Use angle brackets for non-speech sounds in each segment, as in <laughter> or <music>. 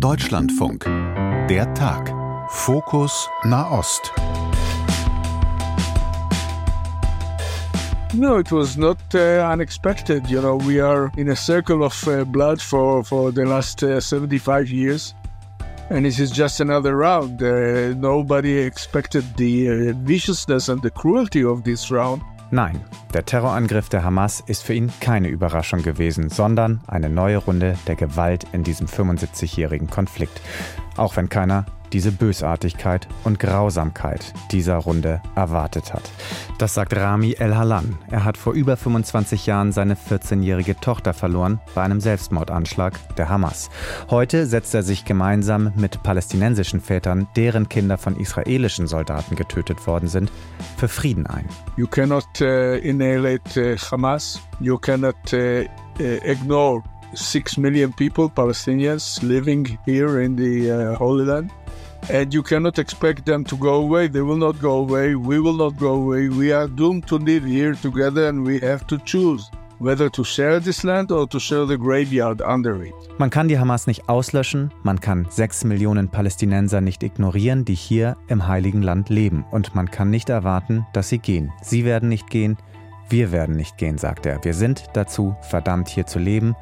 Deutschlandfunk. Der Tag. Fokus Nahost. No, it was not uh, unexpected. You know, we are in a circle of uh, blood for, for the last uh, 75 years. And this is just another round. Uh, nobody expected the uh, viciousness and the cruelty of this round. Nein, der Terrorangriff der Hamas ist für ihn keine Überraschung gewesen, sondern eine neue Runde der Gewalt in diesem 75-jährigen Konflikt. Auch wenn keiner diese Bösartigkeit und Grausamkeit dieser Runde erwartet hat. Das sagt Rami El-Halan. Er hat vor über 25 Jahren seine 14-jährige Tochter verloren bei einem Selbstmordanschlag der Hamas. Heute setzt er sich gemeinsam mit palästinensischen Vätern, deren Kinder von israelischen Soldaten getötet worden sind, für Frieden ein. You cannot uh, annihilate uh, Hamas. You cannot uh, uh ignore 6 million people, Palestinians, living here in the uh, Holy Land. And you cannot expect them to go away. They will not go away. We will not go away. We are doomed to live here together and we have to choose whether to share this land or to share the graveyard under it. Man kann die Hamas nicht auslöschen, man kann sechs Millionen Palästinenser nicht ignorieren, die hier im Heiligen Land leben. Und man kann nicht erwarten, dass sie gehen. Sie werden nicht gehen, wir werden nicht gehen, sagt er. Wir sind dazu verdammt, hier zu leben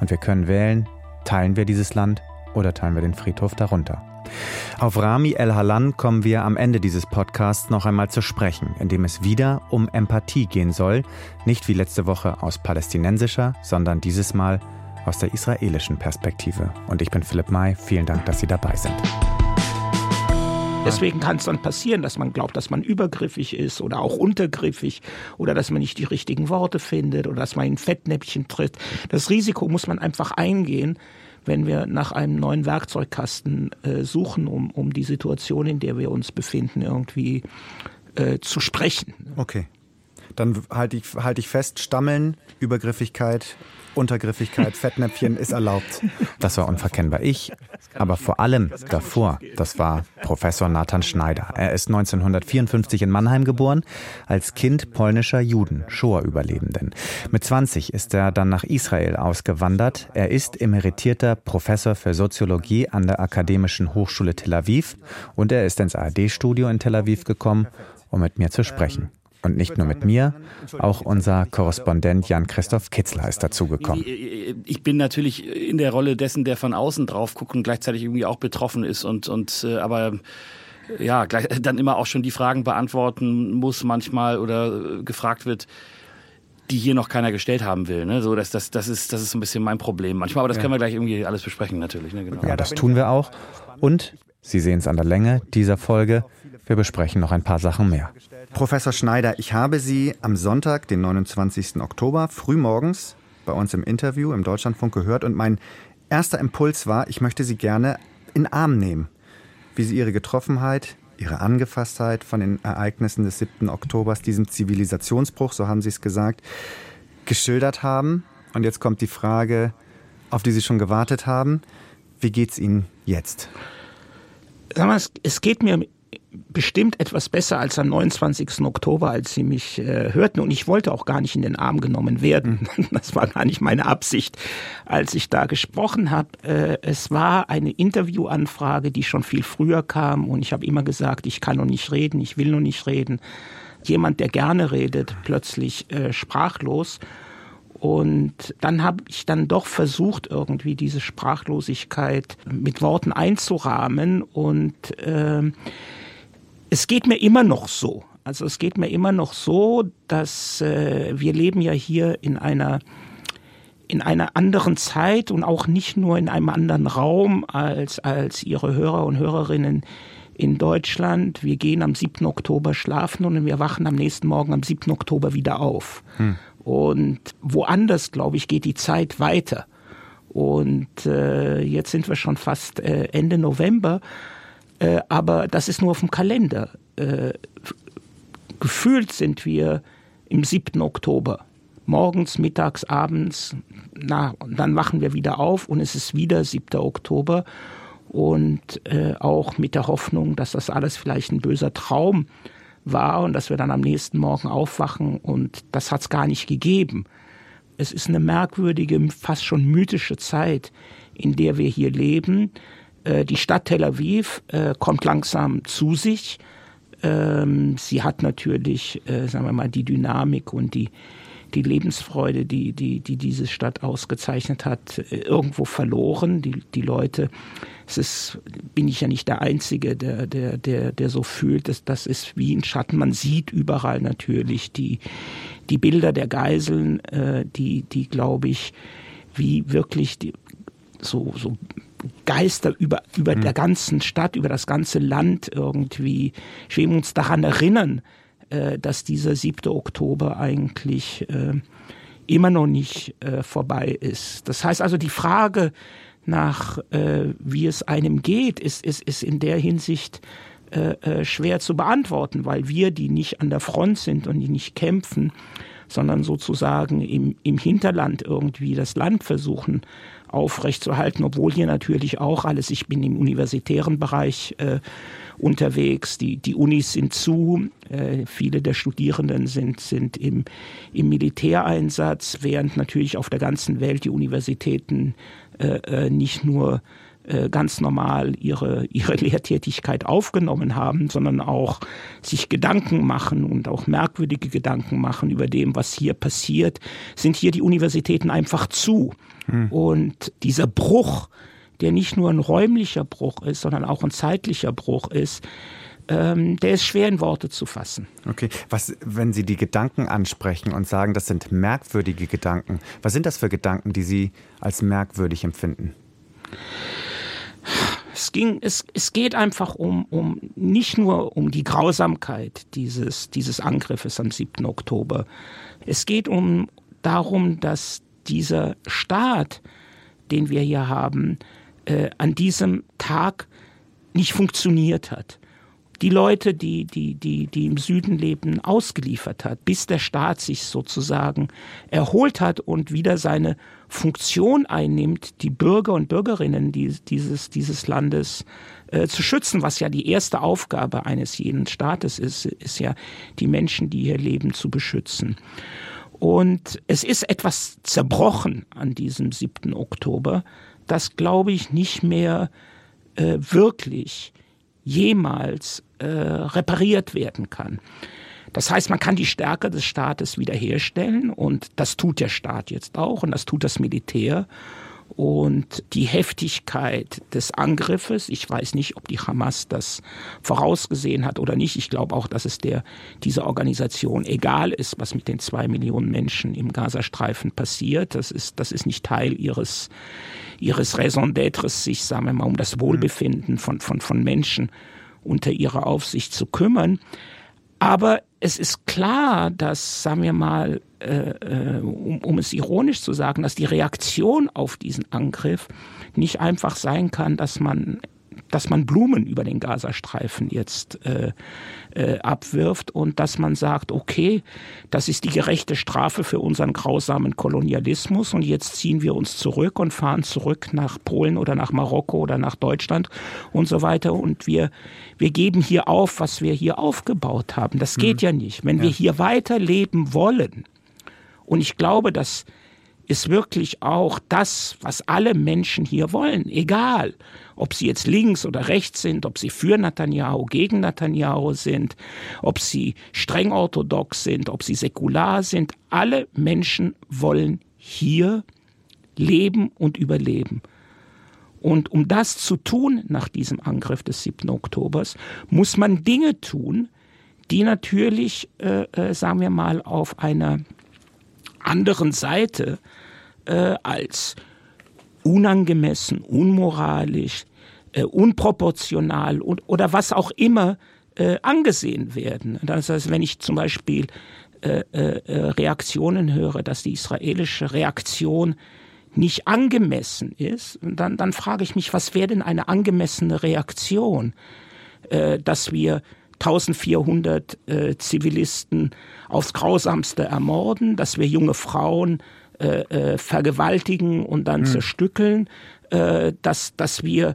und wir können wählen, teilen wir dieses Land oder teilen wir den Friedhof darunter. Auf Rami El-Halan kommen wir am Ende dieses Podcasts noch einmal zu sprechen, in dem es wieder um Empathie gehen soll, nicht wie letzte Woche aus palästinensischer, sondern dieses Mal aus der israelischen Perspektive. Und ich bin Philipp May, vielen Dank, dass Sie dabei sind. Deswegen kann es dann passieren, dass man glaubt, dass man übergriffig ist oder auch untergriffig oder dass man nicht die richtigen Worte findet oder dass man in Fettnäpfchen tritt. Das Risiko muss man einfach eingehen, wenn wir nach einem neuen Werkzeugkasten äh, suchen, um, um die Situation, in der wir uns befinden, irgendwie äh, zu sprechen. Okay. Dann halte ich, halte ich fest, Stammeln, Übergriffigkeit, Untergriffigkeit, Fettnäpfchen ist erlaubt. Das war unverkennbar. Ich, aber vor allem davor, das war Professor Nathan Schneider. Er ist 1954 in Mannheim geboren, als Kind polnischer Juden, Shoah-Überlebenden. Mit 20 ist er dann nach Israel ausgewandert. Er ist emeritierter Professor für Soziologie an der Akademischen Hochschule Tel Aviv und er ist ins ARD-Studio in Tel Aviv gekommen, um mit mir zu sprechen. Und nicht nur mit mir, auch unser Korrespondent Jan-Christoph Kitzler ist dazugekommen. Ich bin natürlich in der Rolle dessen, der von außen drauf guckt und gleichzeitig irgendwie auch betroffen ist und, und äh, aber ja, gleich, dann immer auch schon die Fragen beantworten muss manchmal oder äh, gefragt wird, die hier noch keiner gestellt haben will. Ne? So, das, das, das, ist, das ist ein bisschen mein Problem manchmal, aber das können wir gleich irgendwie alles besprechen natürlich. Ne? Genau. Ja, das tun wir auch. Und Sie sehen es an der Länge dieser Folge. Wir besprechen noch ein paar Sachen mehr. Professor Schneider, ich habe Sie am Sonntag, den 29. Oktober, frühmorgens bei uns im Interview im Deutschlandfunk gehört und mein erster Impuls war, ich möchte Sie gerne in Arm nehmen, wie Sie Ihre Getroffenheit, Ihre Angefasstheit von den Ereignissen des 7. Oktobers, diesem Zivilisationsbruch, so haben Sie es gesagt, geschildert haben. Und jetzt kommt die Frage, auf die Sie schon gewartet haben. Wie geht es Ihnen jetzt? Sag mal, es geht mir bestimmt etwas besser als am 29. Oktober, als sie mich äh, hörten. Und ich wollte auch gar nicht in den Arm genommen werden. Mhm. <laughs> Das war gar nicht meine Absicht, als ich da gesprochen habe. Äh, es war eine Interviewanfrage, die schon viel früher kam. Und ich habe immer gesagt, ich kann noch nicht reden, ich will noch nicht reden. Jemand, der gerne redet, plötzlich äh, sprachlos. Und dann habe ich dann doch versucht, irgendwie diese Sprachlosigkeit mit Worten einzurahmen. Und äh, es geht mir immer noch so. Also es geht mir immer noch so, dass äh, wir leben ja hier in einer in einer anderen Zeit und auch nicht nur in einem anderen Raum als, als Ihre Hörer und Hörerinnen in Deutschland. Wir gehen am 7. Oktober schlafen und wir wachen am nächsten Morgen am 7. Oktober wieder auf. Hm. Und woanders, glaube ich, geht die Zeit weiter. Und äh, jetzt sind wir schon fast äh, Ende November. Äh, aber das ist nur auf dem Kalender. Äh, gefühlt sind wir im 7. Oktober. Morgens, mittags, abends, na, und dann wachen wir wieder auf und es ist wieder 7. Oktober. Und äh, auch mit der Hoffnung, dass das alles vielleicht ein böser Traum war und dass wir dann am nächsten Morgen aufwachen und das hat es gar nicht gegeben. Es ist eine merkwürdige, fast schon mythische Zeit, in der wir hier leben. Äh, die Stadt Tel Aviv äh, kommt langsam zu sich. Ähm, sie hat natürlich, äh, sagen wir mal, die Dynamik und die, die Lebensfreude, die, die, die diese Stadt ausgezeichnet hat, irgendwo verloren. Die, die Leute, es ist, bin ich ja nicht der Einzige, der, der, der, der so fühlt, dass das ist wie ein Schatten. Man sieht überall natürlich die, die Bilder der Geiseln, die, die glaube ich, wie wirklich die, so, so Geister über, über mhm. der ganzen Stadt, über das ganze Land irgendwie. Will uns daran erinnern, äh, dass dieser 7. Oktober eigentlich äh, immer noch nicht äh, vorbei ist. Das heißt also, die Frage nach, äh, wie es einem geht, ist, ist, ist in der Hinsicht äh, äh, schwer zu beantworten, weil wir, die nicht an der Front sind und die nicht kämpfen, sondern sozusagen im, im Hinterland irgendwie das Land versuchen aufrechtzuerhalten, obwohl hier natürlich auch alles, ich bin im universitären Bereich äh, unterwegs, die, die Unis sind zu, äh, viele der Studierenden sind, sind im, im Militäreinsatz, während natürlich auf der ganzen Welt die Universitäten äh, äh nicht nur äh, ganz normal ihre, ihre <laughs> Lehrtätigkeit aufgenommen haben, sondern auch sich Gedanken machen und auch merkwürdige Gedanken machen über dem, was hier passiert, sind hier die Universitäten einfach zu. Hm. Und dieser Bruch, der nicht nur ein räumlicher Bruch ist, sondern auch ein zeitlicher Bruch ist, ähm, der ist schwer in Worte zu fassen. Okay, was, wenn Sie die Gedanken ansprechen und sagen, das sind merkwürdige Gedanken, was sind das für Gedanken, die Sie als merkwürdig empfinden? Es, ging, es, es geht einfach um, um nicht nur um die Grausamkeit dieses, dieses Angriffes am 7. Oktober. Es geht um darum, dass dieser Staat, den wir hier haben, äh, an diesem Tag nicht funktioniert hat die Leute, die, die, die, die im Süden leben, ausgeliefert hat, bis der Staat sich sozusagen erholt hat und wieder seine Funktion einnimmt, die Bürger und Bürgerinnen dieses, dieses Landes äh, zu schützen, was ja die erste Aufgabe eines jeden Staates ist, ist ja die Menschen, die hier leben, zu beschützen. Und es ist etwas zerbrochen an diesem 7. Oktober, das, glaube ich, nicht mehr äh, wirklich jemals äh, repariert werden kann. Das heißt, man kann die Stärke des Staates wiederherstellen und das tut der Staat jetzt auch und das tut das Militär. Und die Heftigkeit des Angriffes, ich weiß nicht, ob die Hamas das vorausgesehen hat oder nicht. Ich glaube auch, dass es der, dieser Organisation egal ist, was mit den zwei Millionen Menschen im Gazastreifen passiert. Das ist, das ist nicht Teil ihres, ihres Raison d'être, sich, sagen wir mal, um das Wohlbefinden von, von, von Menschen unter ihrer Aufsicht zu kümmern. Aber es ist klar, dass, sagen wir mal, äh, äh, um, um es ironisch zu sagen, dass die Reaktion auf diesen Angriff nicht einfach sein kann, dass man dass man Blumen über den Gazastreifen jetzt äh, äh, abwirft und dass man sagt, okay, das ist die gerechte Strafe für unseren grausamen Kolonialismus und jetzt ziehen wir uns zurück und fahren zurück nach Polen oder nach Marokko oder nach Deutschland und so weiter und wir, wir geben hier auf, was wir hier aufgebaut haben. Das geht mhm. ja nicht. Wenn ja. wir hier weiterleben wollen, und ich glaube, dass ist wirklich auch das, was alle Menschen hier wollen, egal ob sie jetzt links oder rechts sind, ob sie für Netanyahu, gegen Netanyahu sind, ob sie streng orthodox sind, ob sie säkular sind. Alle Menschen wollen hier leben und überleben. Und um das zu tun nach diesem Angriff des 7. Oktobers, muss man Dinge tun, die natürlich, äh, äh, sagen wir mal, auf einer anderen Seite äh, als unangemessen, unmoralisch, äh, unproportional und, oder was auch immer äh, angesehen werden. Das heißt, wenn ich zum Beispiel äh, äh, Reaktionen höre, dass die israelische Reaktion nicht angemessen ist, dann, dann frage ich mich, was wäre denn eine angemessene Reaktion, äh, dass wir 1400 äh, Zivilisten aufs Grausamste ermorden, dass wir junge Frauen äh, äh, vergewaltigen und dann mhm. zerstückeln, äh, dass, dass wir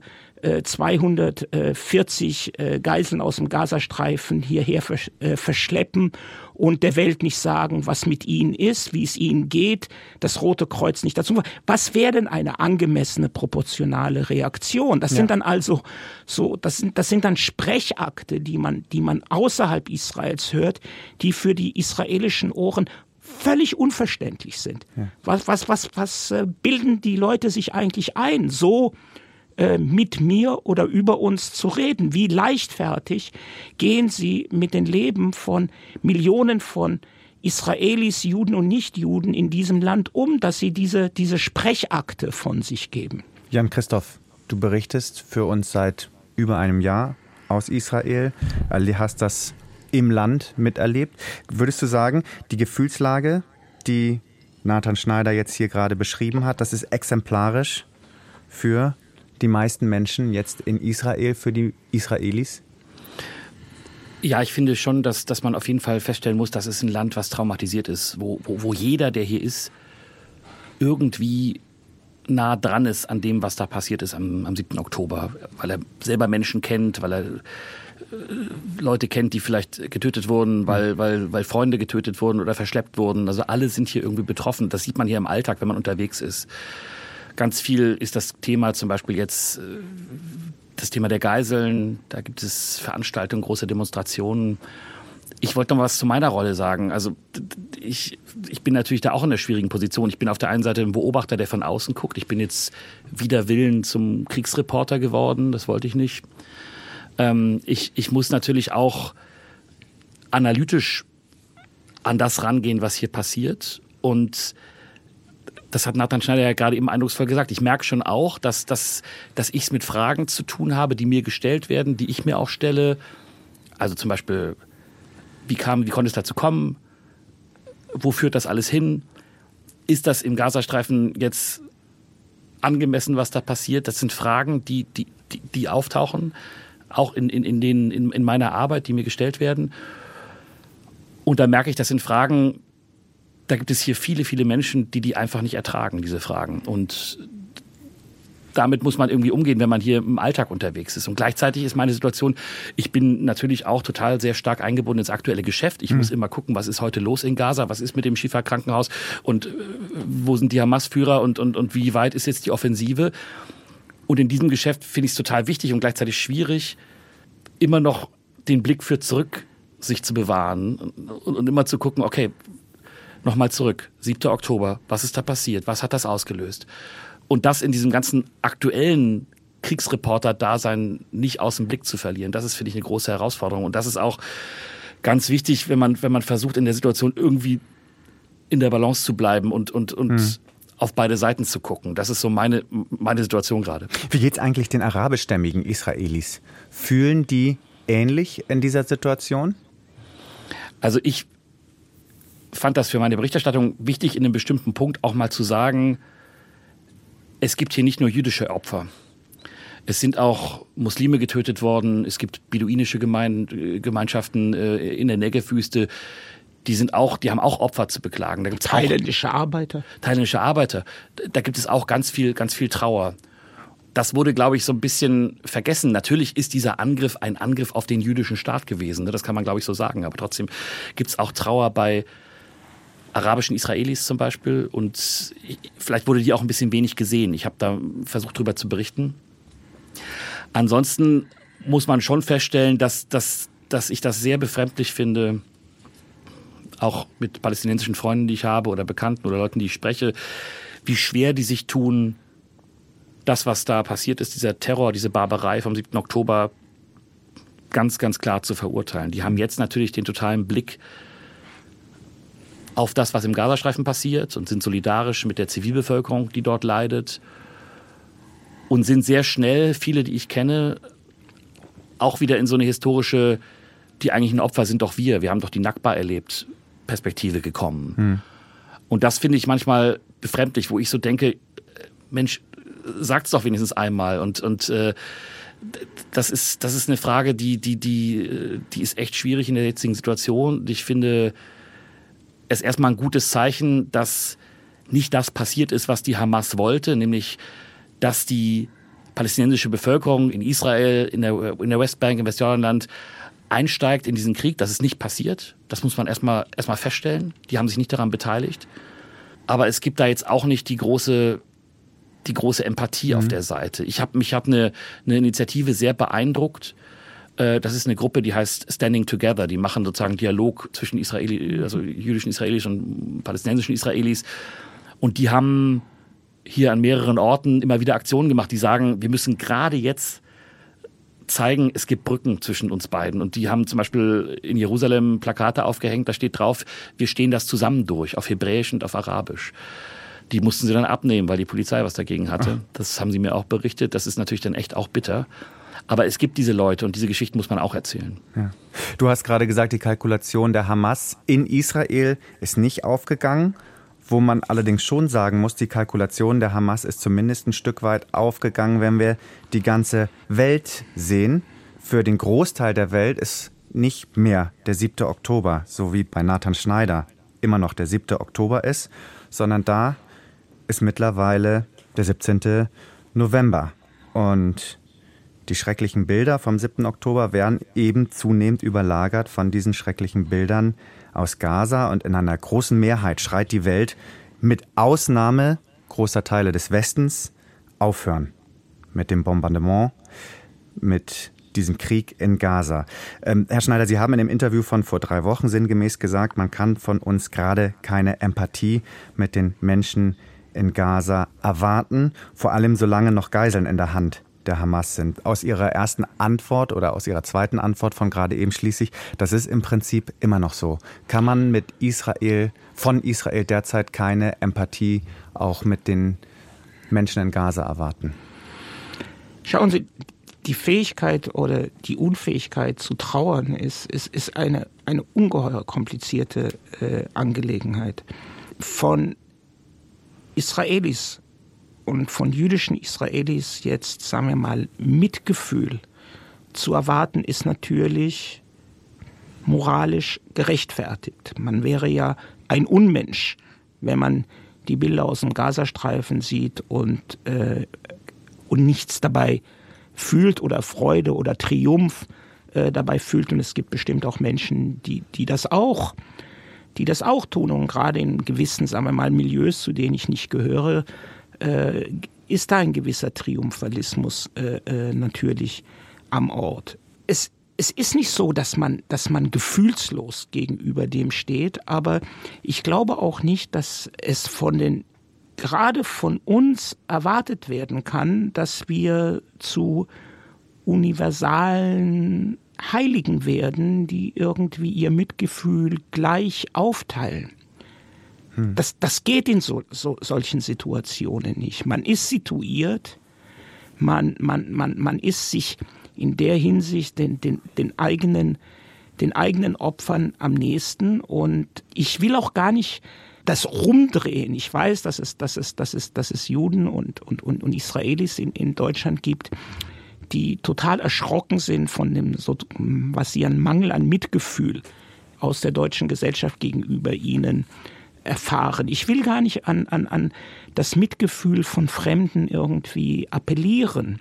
240 äh, Geiseln aus dem Gazastreifen hierher verschleppen und der Welt nicht sagen, was mit ihnen ist, wie es ihnen geht, das Rote Kreuz nicht dazu. Was wäre denn eine angemessene, proportionale Reaktion? Das ja. sind dann also so, das sind, das sind dann Sprechakte, die man, die man außerhalb Israels hört, die für die israelischen Ohren völlig unverständlich sind. Ja. Was, was, was, was äh, bilden die Leute sich eigentlich ein, so äh, mit mir oder über uns zu reden? Wie leichtfertig gehen sie mit den Leben von Millionen von Israelis, Juden und Nichtjuden in diesem Land um, dass sie diese, diese Sprechakte von sich geben? Jan Christoph, du berichtest für uns seit über einem Jahr aus Israel, Du hast das im Land miterlebt. Würdest du sagen, die Gefühlslage, die Nathan Schneider jetzt hier gerade beschrieben hat, das ist exemplarisch für die meisten Menschen jetzt in Israel, für die Israelis? Ja, ich finde schon, dass, dass man auf jeden Fall feststellen muss, dass es ein Land, was traumatisiert ist, wo, wo, wo jeder, der hier ist, irgendwie nah dran ist an dem, was da passiert ist am, am 7. Oktober, weil er selber Menschen kennt, weil er Leute kennt, die vielleicht getötet wurden, weil, weil, weil Freunde getötet wurden oder verschleppt wurden. Also alle sind hier irgendwie betroffen. Das sieht man hier im Alltag, wenn man unterwegs ist. Ganz viel ist das Thema zum Beispiel jetzt äh, das Thema der Geiseln. Da gibt es Veranstaltungen, große Demonstrationen. Ich wollte noch was zu meiner Rolle sagen. Also ich, ich bin natürlich da auch in einer schwierigen Position. Ich bin auf der einen Seite ein Beobachter, der von außen guckt. Ich bin jetzt wider Willen zum Kriegsreporter geworden. Das wollte ich nicht. Ähm, ich, ich muss natürlich auch analytisch an das rangehen, was hier passiert. Und das hat Nathan Schneider ja gerade eben eindrucksvoll gesagt. Ich merke schon auch, dass, dass, dass ich es mit Fragen zu tun habe, die mir gestellt werden, die ich mir auch stelle. Also zum Beispiel, wie kam, wie konnte es dazu kommen? Wo führt das alles hin? Ist das im Gazastreifen jetzt angemessen, was da passiert? Das sind Fragen, die, die, die, die auftauchen auch in, in, in, den, in, in meiner Arbeit, die mir gestellt werden. Und da merke ich, das sind Fragen, da gibt es hier viele, viele Menschen, die die einfach nicht ertragen, diese Fragen. Und damit muss man irgendwie umgehen, wenn man hier im Alltag unterwegs ist. Und gleichzeitig ist meine Situation, ich bin natürlich auch total sehr stark eingebunden ins aktuelle Geschäft. Ich mhm. muss immer gucken, was ist heute los in Gaza, was ist mit dem Schifa-Krankenhaus und äh, wo sind die Hamas-Führer und, und, und wie weit ist jetzt die Offensive. Und in diesem Geschäft finde ich es total wichtig und gleichzeitig schwierig, immer noch den Blick für zurück sich zu bewahren und, und immer zu gucken, okay, nochmal zurück, 7. Oktober, was ist da passiert, was hat das ausgelöst? Und das in diesem ganzen aktuellen Kriegsreporter-Dasein nicht aus dem Blick zu verlieren, das ist, finde ich, eine große Herausforderung. Und das ist auch ganz wichtig, wenn man, wenn man versucht, in der Situation irgendwie in der Balance zu bleiben und, und, und mhm auf beide Seiten zu gucken. Das ist so meine, meine Situation gerade. Wie geht es eigentlich den arabischstämmigen Israelis? Fühlen die ähnlich in dieser Situation? Also ich fand das für meine Berichterstattung wichtig, in einem bestimmten Punkt auch mal zu sagen, es gibt hier nicht nur jüdische Opfer. Es sind auch Muslime getötet worden. Es gibt beduinische Gemeinschaften äh, in der Negev-Wüste, die sind auch, die haben auch Opfer zu beklagen. Da gibt's thailändische Arbeiter. Thailändische Arbeiter. Da gibt es auch ganz viel, ganz viel Trauer. Das wurde, glaube ich, so ein bisschen vergessen. Natürlich ist dieser Angriff ein Angriff auf den jüdischen Staat gewesen. Ne? Das kann man, glaube ich, so sagen. Aber trotzdem gibt es auch Trauer bei arabischen Israelis zum Beispiel. Und vielleicht wurde die auch ein bisschen wenig gesehen. Ich habe da versucht, darüber zu berichten. Ansonsten muss man schon feststellen, dass, dass, dass ich das sehr befremdlich finde, auch mit palästinensischen Freunden, die ich habe oder Bekannten oder Leuten, die ich spreche, wie schwer die sich tun, das, was da passiert ist, dieser Terror, diese Barbarei vom 7. Oktober, ganz, ganz klar zu verurteilen. Die haben jetzt natürlich den totalen Blick auf das, was im Gazastreifen passiert und sind solidarisch mit der Zivilbevölkerung, die dort leidet. Und sind sehr schnell, viele, die ich kenne, auch wieder in so eine historische, die eigentlichen Opfer sind doch wir. Wir haben doch die Nakba erlebt. Perspektive gekommen. Hm. Und das finde ich manchmal befremdlich, wo ich so denke, Mensch, sagt es doch wenigstens einmal. Und, und äh, das, ist, das ist eine Frage, die, die, die, die ist echt schwierig in der jetzigen Situation. Ich finde es erstmal ein gutes Zeichen, dass nicht das passiert ist, was die Hamas wollte, nämlich dass die palästinensische Bevölkerung in Israel, in der, in der Westbank, im Westjordanland einsteigt in diesen Krieg. Das ist nicht passiert. Das muss man erstmal erstmal feststellen. Die haben sich nicht daran beteiligt. Aber es gibt da jetzt auch nicht die große die große Empathie mhm. auf der Seite. Ich habe mich habe eine, eine Initiative sehr beeindruckt. Äh, das ist eine Gruppe, die heißt Standing Together. Die machen sozusagen Dialog zwischen Israeli, also jüdischen Israelis und palästinensischen Israelis. Und die haben hier an mehreren Orten immer wieder Aktionen gemacht, die sagen, wir müssen gerade jetzt zeigen, es gibt Brücken zwischen uns beiden. Und die haben zum Beispiel in Jerusalem Plakate aufgehängt, da steht drauf, wir stehen das zusammen durch, auf Hebräisch und auf Arabisch. Die mussten sie dann abnehmen, weil die Polizei was dagegen hatte. Ach. Das haben sie mir auch berichtet. Das ist natürlich dann echt auch bitter. Aber es gibt diese Leute und diese Geschichten muss man auch erzählen. Ja. Du hast gerade gesagt, die Kalkulation der Hamas in Israel ist nicht aufgegangen. Wo man allerdings schon sagen muss, die Kalkulation der Hamas ist zumindest ein Stück weit aufgegangen, wenn wir die ganze Welt sehen. Für den Großteil der Welt ist nicht mehr der 7. Oktober, so wie bei Nathan Schneider immer noch der 7. Oktober ist, sondern da ist mittlerweile der 17. November. Und die schrecklichen Bilder vom 7. Oktober werden eben zunehmend überlagert von diesen schrecklichen Bildern aus Gaza und in einer großen Mehrheit schreit die Welt mit Ausnahme großer Teile des Westens aufhören mit dem Bombardement, mit diesem Krieg in Gaza. Ähm, Herr Schneider, Sie haben in dem Interview von vor drei Wochen sinngemäß gesagt, man kann von uns gerade keine Empathie mit den Menschen in Gaza erwarten, vor allem solange noch Geiseln in der Hand der Hamas sind. Aus Ihrer ersten Antwort oder aus Ihrer zweiten Antwort von gerade eben schließlich, das ist im Prinzip immer noch so. Kann man mit Israel, von Israel derzeit keine Empathie auch mit den Menschen in Gaza erwarten? Schauen Sie, die Fähigkeit oder die Unfähigkeit zu trauern ist, ist, ist eine, eine ungeheuer komplizierte äh, Angelegenheit. Von Israelis und von jüdischen Israelis jetzt, sagen wir mal, Mitgefühl zu erwarten, ist natürlich moralisch gerechtfertigt. Man wäre ja ein Unmensch, wenn man die Bilder aus dem Gazastreifen sieht und, äh, und nichts dabei fühlt oder Freude oder Triumph äh, dabei fühlt. Und es gibt bestimmt auch Menschen, die, die das auch die das auch tun. Und gerade in gewissen, sagen wir mal, Milieus, zu denen ich nicht gehöre, äh, ist da ein gewisser Triumphalismus äh, äh, natürlich am Ort. Es, es ist nicht so, dass man, dass man gefühlslos gegenüber dem steht, aber ich glaube auch nicht, dass es von den gerade von uns erwartet werden kann, dass wir zu universalen Heiligen werden, die irgendwie ihr Mitgefühl gleich aufteilen. Hm. Das, das geht in so, so, solchen Situationen nicht. Man ist situiert, man, man, man, man ist sich in der Hinsicht den, den, den, eigenen, den eigenen Opfern am nächsten. Und ich will auch gar nicht das rumdrehen. Ich weiß, dass es, dass es, dass es, dass es Juden und, und, und, und Israelis in, in Deutschland gibt, die total erschrocken sind von dem, so, was sie an Mangel an Mitgefühl aus der deutschen Gesellschaft gegenüber ihnen erfahren. Ich will gar nicht an, an, an das Mitgefühl von Fremden irgendwie appellieren.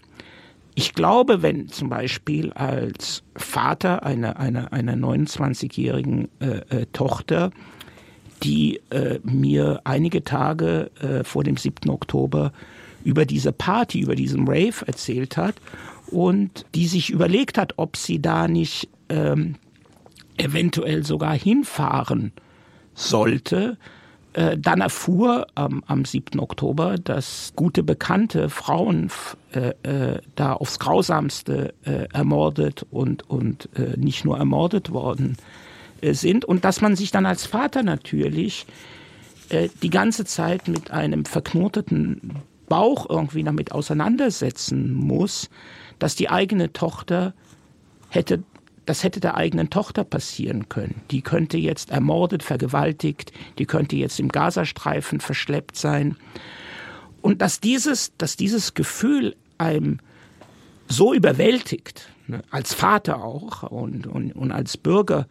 Ich glaube, wenn zum Beispiel als Vater einer, einer, einer 29-jährigen äh, äh, Tochter, die äh, mir einige Tage äh, vor dem 7. Oktober über diese Party, über diesen Rave erzählt hat und die sich überlegt hat, ob sie da nicht ähm, eventuell sogar hinfahren sollte, äh, dann erfuhr ähm, am 7. Oktober, dass gute bekannte Frauen äh, äh, da aufs Grausamste äh, ermordet und, und äh, nicht nur ermordet worden äh, sind und dass man sich dann als Vater natürlich die ganze Zeit mit einem verknoteten Bauch irgendwie damit auseinandersetzen muss, dass die eigene Tochter hätte das hätte der eigenen Tochter passieren können. Die könnte jetzt ermordet, vergewaltigt, die könnte jetzt im Gazastreifen verschleppt sein. Und dass dieses, dass dieses Gefühl einem so überwältigt, ne, als Vater auch und, und, und als Bürger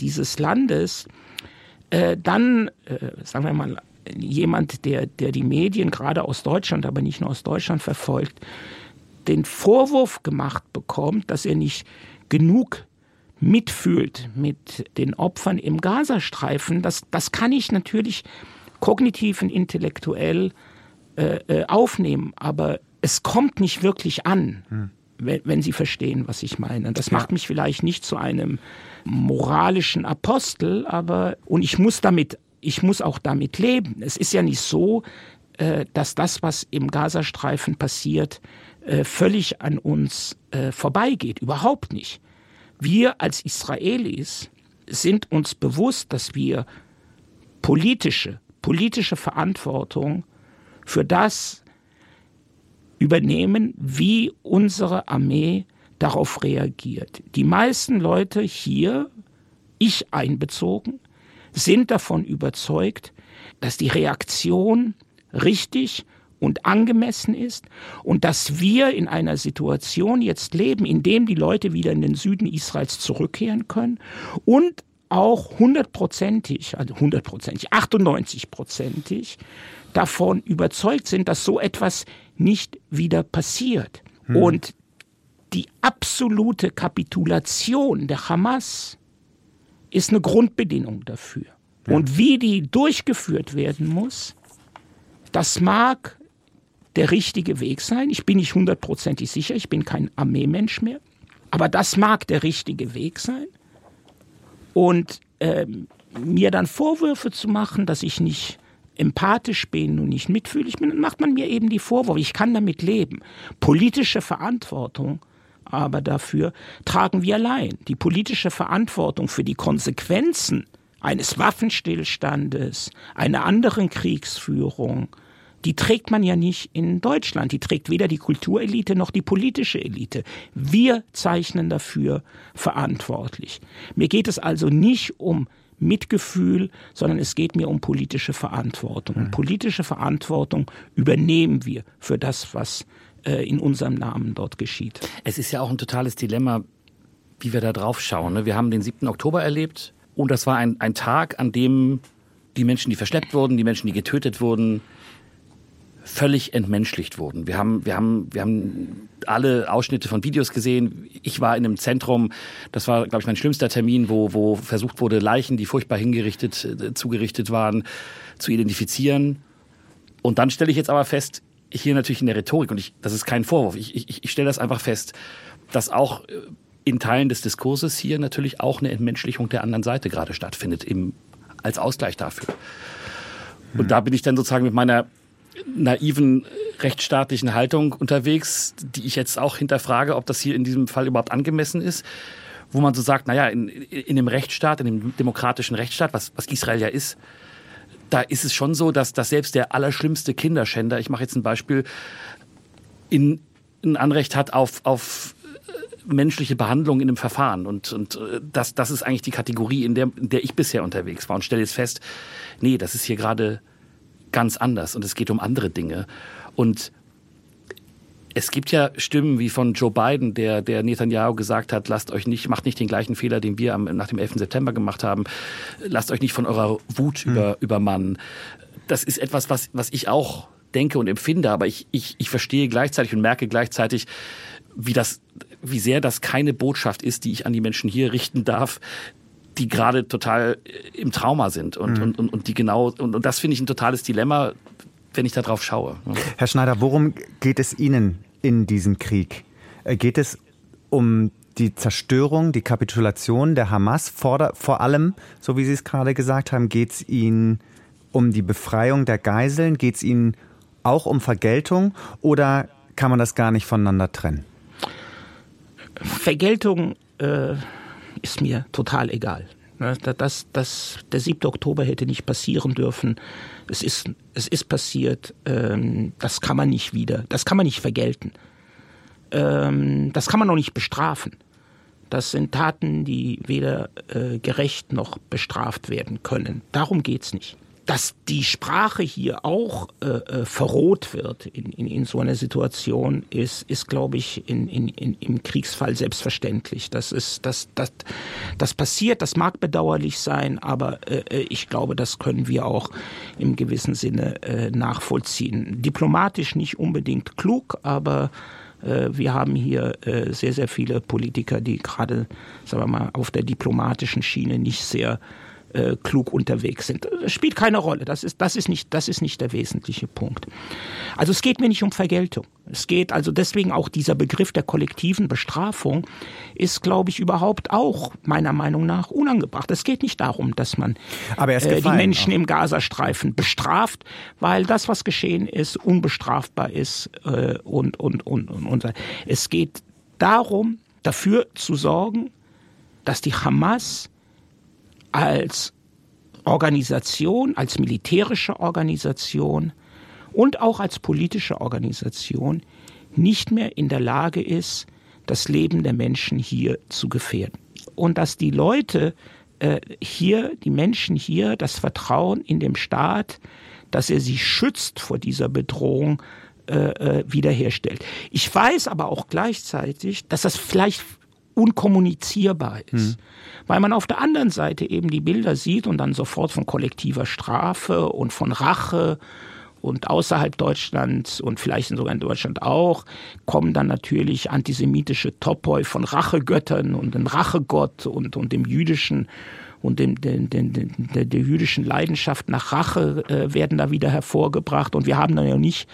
dieses Landes, äh, dann, äh, sagen wir mal, jemand, der, der die Medien gerade aus Deutschland, aber nicht nur aus Deutschland verfolgt, den Vorwurf gemacht bekommt, dass er nicht genug mitfühlt mit den Opfern im Gazastreifen, das, das kann ich natürlich kognitiv und intellektuell äh, äh, aufnehmen, aber es kommt nicht wirklich an, hm. wenn, wenn, Sie verstehen, was ich meine. Das ja. macht mich vielleicht nicht zu einem moralischen Apostel, aber und ich muss damit, ich muss auch damit leben. Es ist ja nicht so, äh, dass das, was im Gazastreifen passiert, äh, völlig an uns äh, vorbeigeht. Überhaupt nicht. Wir als Israelis sind uns bewusst, dass wir politische, politische Verantwortung für das übernehmen, wie unsere Armee darauf reagiert. Die meisten Leute hier, ich einbezogen, sind davon überzeugt, dass die Reaktion richtig und angemessen ist und dass wir in einer Situation jetzt leben, in dem die Leute wieder in den Süden Israels zurückkehren können und auch hundertprozentig, also hundertprozentig, 98 prozentig davon überzeugt sind, dass so etwas nicht wieder passiert. Hm. Und die absolute Kapitulation der Hamas ist eine Grundbedingung dafür. Ja. Und wie die durchgeführt werden muss, das mag der richtige Weg sein. Ich bin nicht hundertprozentig sicher, ich bin kein Armeemensch mehr. Aber das mag der richtige Weg sein. Und ähm, mir dann Vorwürfe zu machen, dass ich nicht empathisch bin und nicht mitfühlig bin, dann macht man mir eben die Vorwürfe. Ich kann damit leben. Politische Verantwortung aber dafür tragen wir allein. Die politische Verantwortung für die Konsequenzen eines Waffenstillstandes, einer anderen Kriegsführung, die trägt man ja nicht in Deutschland. Die trägt weder die Kulturelite noch die politische Elite. Wir zeichnen dafür verantwortlich. Mir geht es also nicht um Mitgefühl, sondern es geht mir um politische Verantwortung. Und politische Verantwortung übernehmen wir für das, was äh, in unserem Namen dort geschieht. Es ist ja auch ein totales Dilemma, wie wir da drauf schauen. Ne? Wir haben den 7. Oktober erlebt und das war ein, ein Tag, an dem die Menschen, die verschleppt wurden, die Menschen, die getötet wurden, völlig entmenschlicht wurden. Wir haben, wir haben, wir haben alle Ausschnitte von Videos gesehen. Ich war in einem Zentrum, das war, glaube ich, mein schlimmster Termin, wo, wo versucht wurde, Leichen, die furchtbar hingerichtet, äh, zugerichtet waren, zu identifizieren. Und dann stelle ich jetzt aber fest, hier natürlich in der Rhetorik, und ich, das ist kein Vorwurf, ich, ich, ich stelle das einfach fest, dass auch äh, in Teilen des Diskurses hier natürlich auch eine Entmenschlichung der anderen Seite gerade stattfindet, im, als Ausgleich dafür. Und hm. da bin ich dann sozusagen mit meiner naiven rechtsstaatlichen Haltung unterwegs, die ich jetzt auch hinterfrage, ob das hier in diesem Fall überhaupt angemessen ist, wo man so sagt, naja, in, in dem Rechtsstaat, in dem demokratischen Rechtsstaat, was, was Israel ja ist, da ist es schon so, dass, dass selbst der allerschlimmste Kinderschänder, ich mache jetzt ein Beispiel, in, ein Anrecht hat auf, auf äh, menschliche Behandlung in einem Verfahren. Und, und äh, das, das ist eigentlich die Kategorie, in der, in der ich bisher unterwegs war und stelle jetzt fest, nee, das ist hier gerade ganz anders und es geht um andere Dinge. Und es gibt ja Stimmen wie von Joe Biden, der, der Netanyahu gesagt hat, lasst euch nicht, macht nicht den gleichen Fehler, den wir am, nach dem 11. September gemacht haben. Lasst euch nicht von eurer Wut mhm. über, übermannen. Das ist etwas, was, was ich auch denke und empfinde, aber ich, ich, ich verstehe gleichzeitig und merke gleichzeitig, wie das, wie sehr das keine Botschaft ist, die ich an die Menschen hier richten darf, die gerade total im Trauma sind und, mhm. und, und, und die genau, und, und das finde ich ein totales Dilemma, wenn ich darauf schaue. Herr Schneider, worum geht es Ihnen in diesem Krieg? Äh, geht es um die Zerstörung, die Kapitulation der Hamas? Vor, vor allem, so wie Sie es gerade gesagt haben, geht es Ihnen um die Befreiung der Geiseln? Geht es Ihnen auch um Vergeltung oder kann man das gar nicht voneinander trennen? Vergeltung äh, ist mir total egal. Das, das, der 7. Oktober hätte nicht passieren dürfen. Es ist, es ist passiert. Ähm, das kann man nicht wieder, das kann man nicht vergelten. Ähm, das kann man auch nicht bestrafen. Das sind Taten, die weder äh, gerecht noch bestraft werden können. Darum geht es nicht. Dass die Sprache hier auch äh, äh, verroht wird in, in, in so einer Situation, ist, ist glaube ich, in, in, in, im Kriegsfall selbstverständlich. Das, ist, das, das, das passiert, das mag bedauerlich sein, aber äh, äh, ich glaube, das können wir auch im gewissen Sinne äh, nachvollziehen. Diplomatisch nicht unbedingt klug, aber äh, wir haben hier sehr, sehr viele Politiker, die gerade, sagen wir mal, auf der diplomatischen Schiene nicht sehr äh, klug unterwegs sind. Das spielt keine Rolle. Das ist, das, ist nicht, das ist nicht der wesentliche Punkt. Also es geht mir nicht um Vergeltung. Es geht also deswegen auch dieser Begriff der kollektiven Bestrafung ist, glaube ich, überhaupt auch meiner Meinung nach unangebracht. Es geht nicht darum, dass man äh, die Menschen auch. im Gazastreifen bestraft, weil das, was geschehen ist, unbestrafbar ist äh, und, und, und, und, und. Es geht darum, dafür zu sorgen, dass die Hamas als Organisation, als militärische Organisation und auch als politische Organisation nicht mehr in der Lage ist, das Leben der Menschen hier zu gefährden. Und dass die Leute äh, hier, die Menschen hier, das Vertrauen in dem Staat, dass er sie schützt vor dieser Bedrohung, äh, äh wiederherstellt. Ich weiß aber auch gleichzeitig, dass das vielleicht unkommunizierbar ist. Hm. Weil man auf der anderen Seite eben die Bilder sieht und dann sofort von kollektiver Strafe und von Rache und außerhalb Deutschlands und vielleicht sogar in Deutschland auch, kommen dann natürlich antisemitische Topoi von Rachegöttern und dem Rachegott und, und dem jüdischen und dem, den, den, den, der, der jüdischen Leidenschaft nach Rache äh, werden da wieder hervorgebracht. Und wir haben dann ja nicht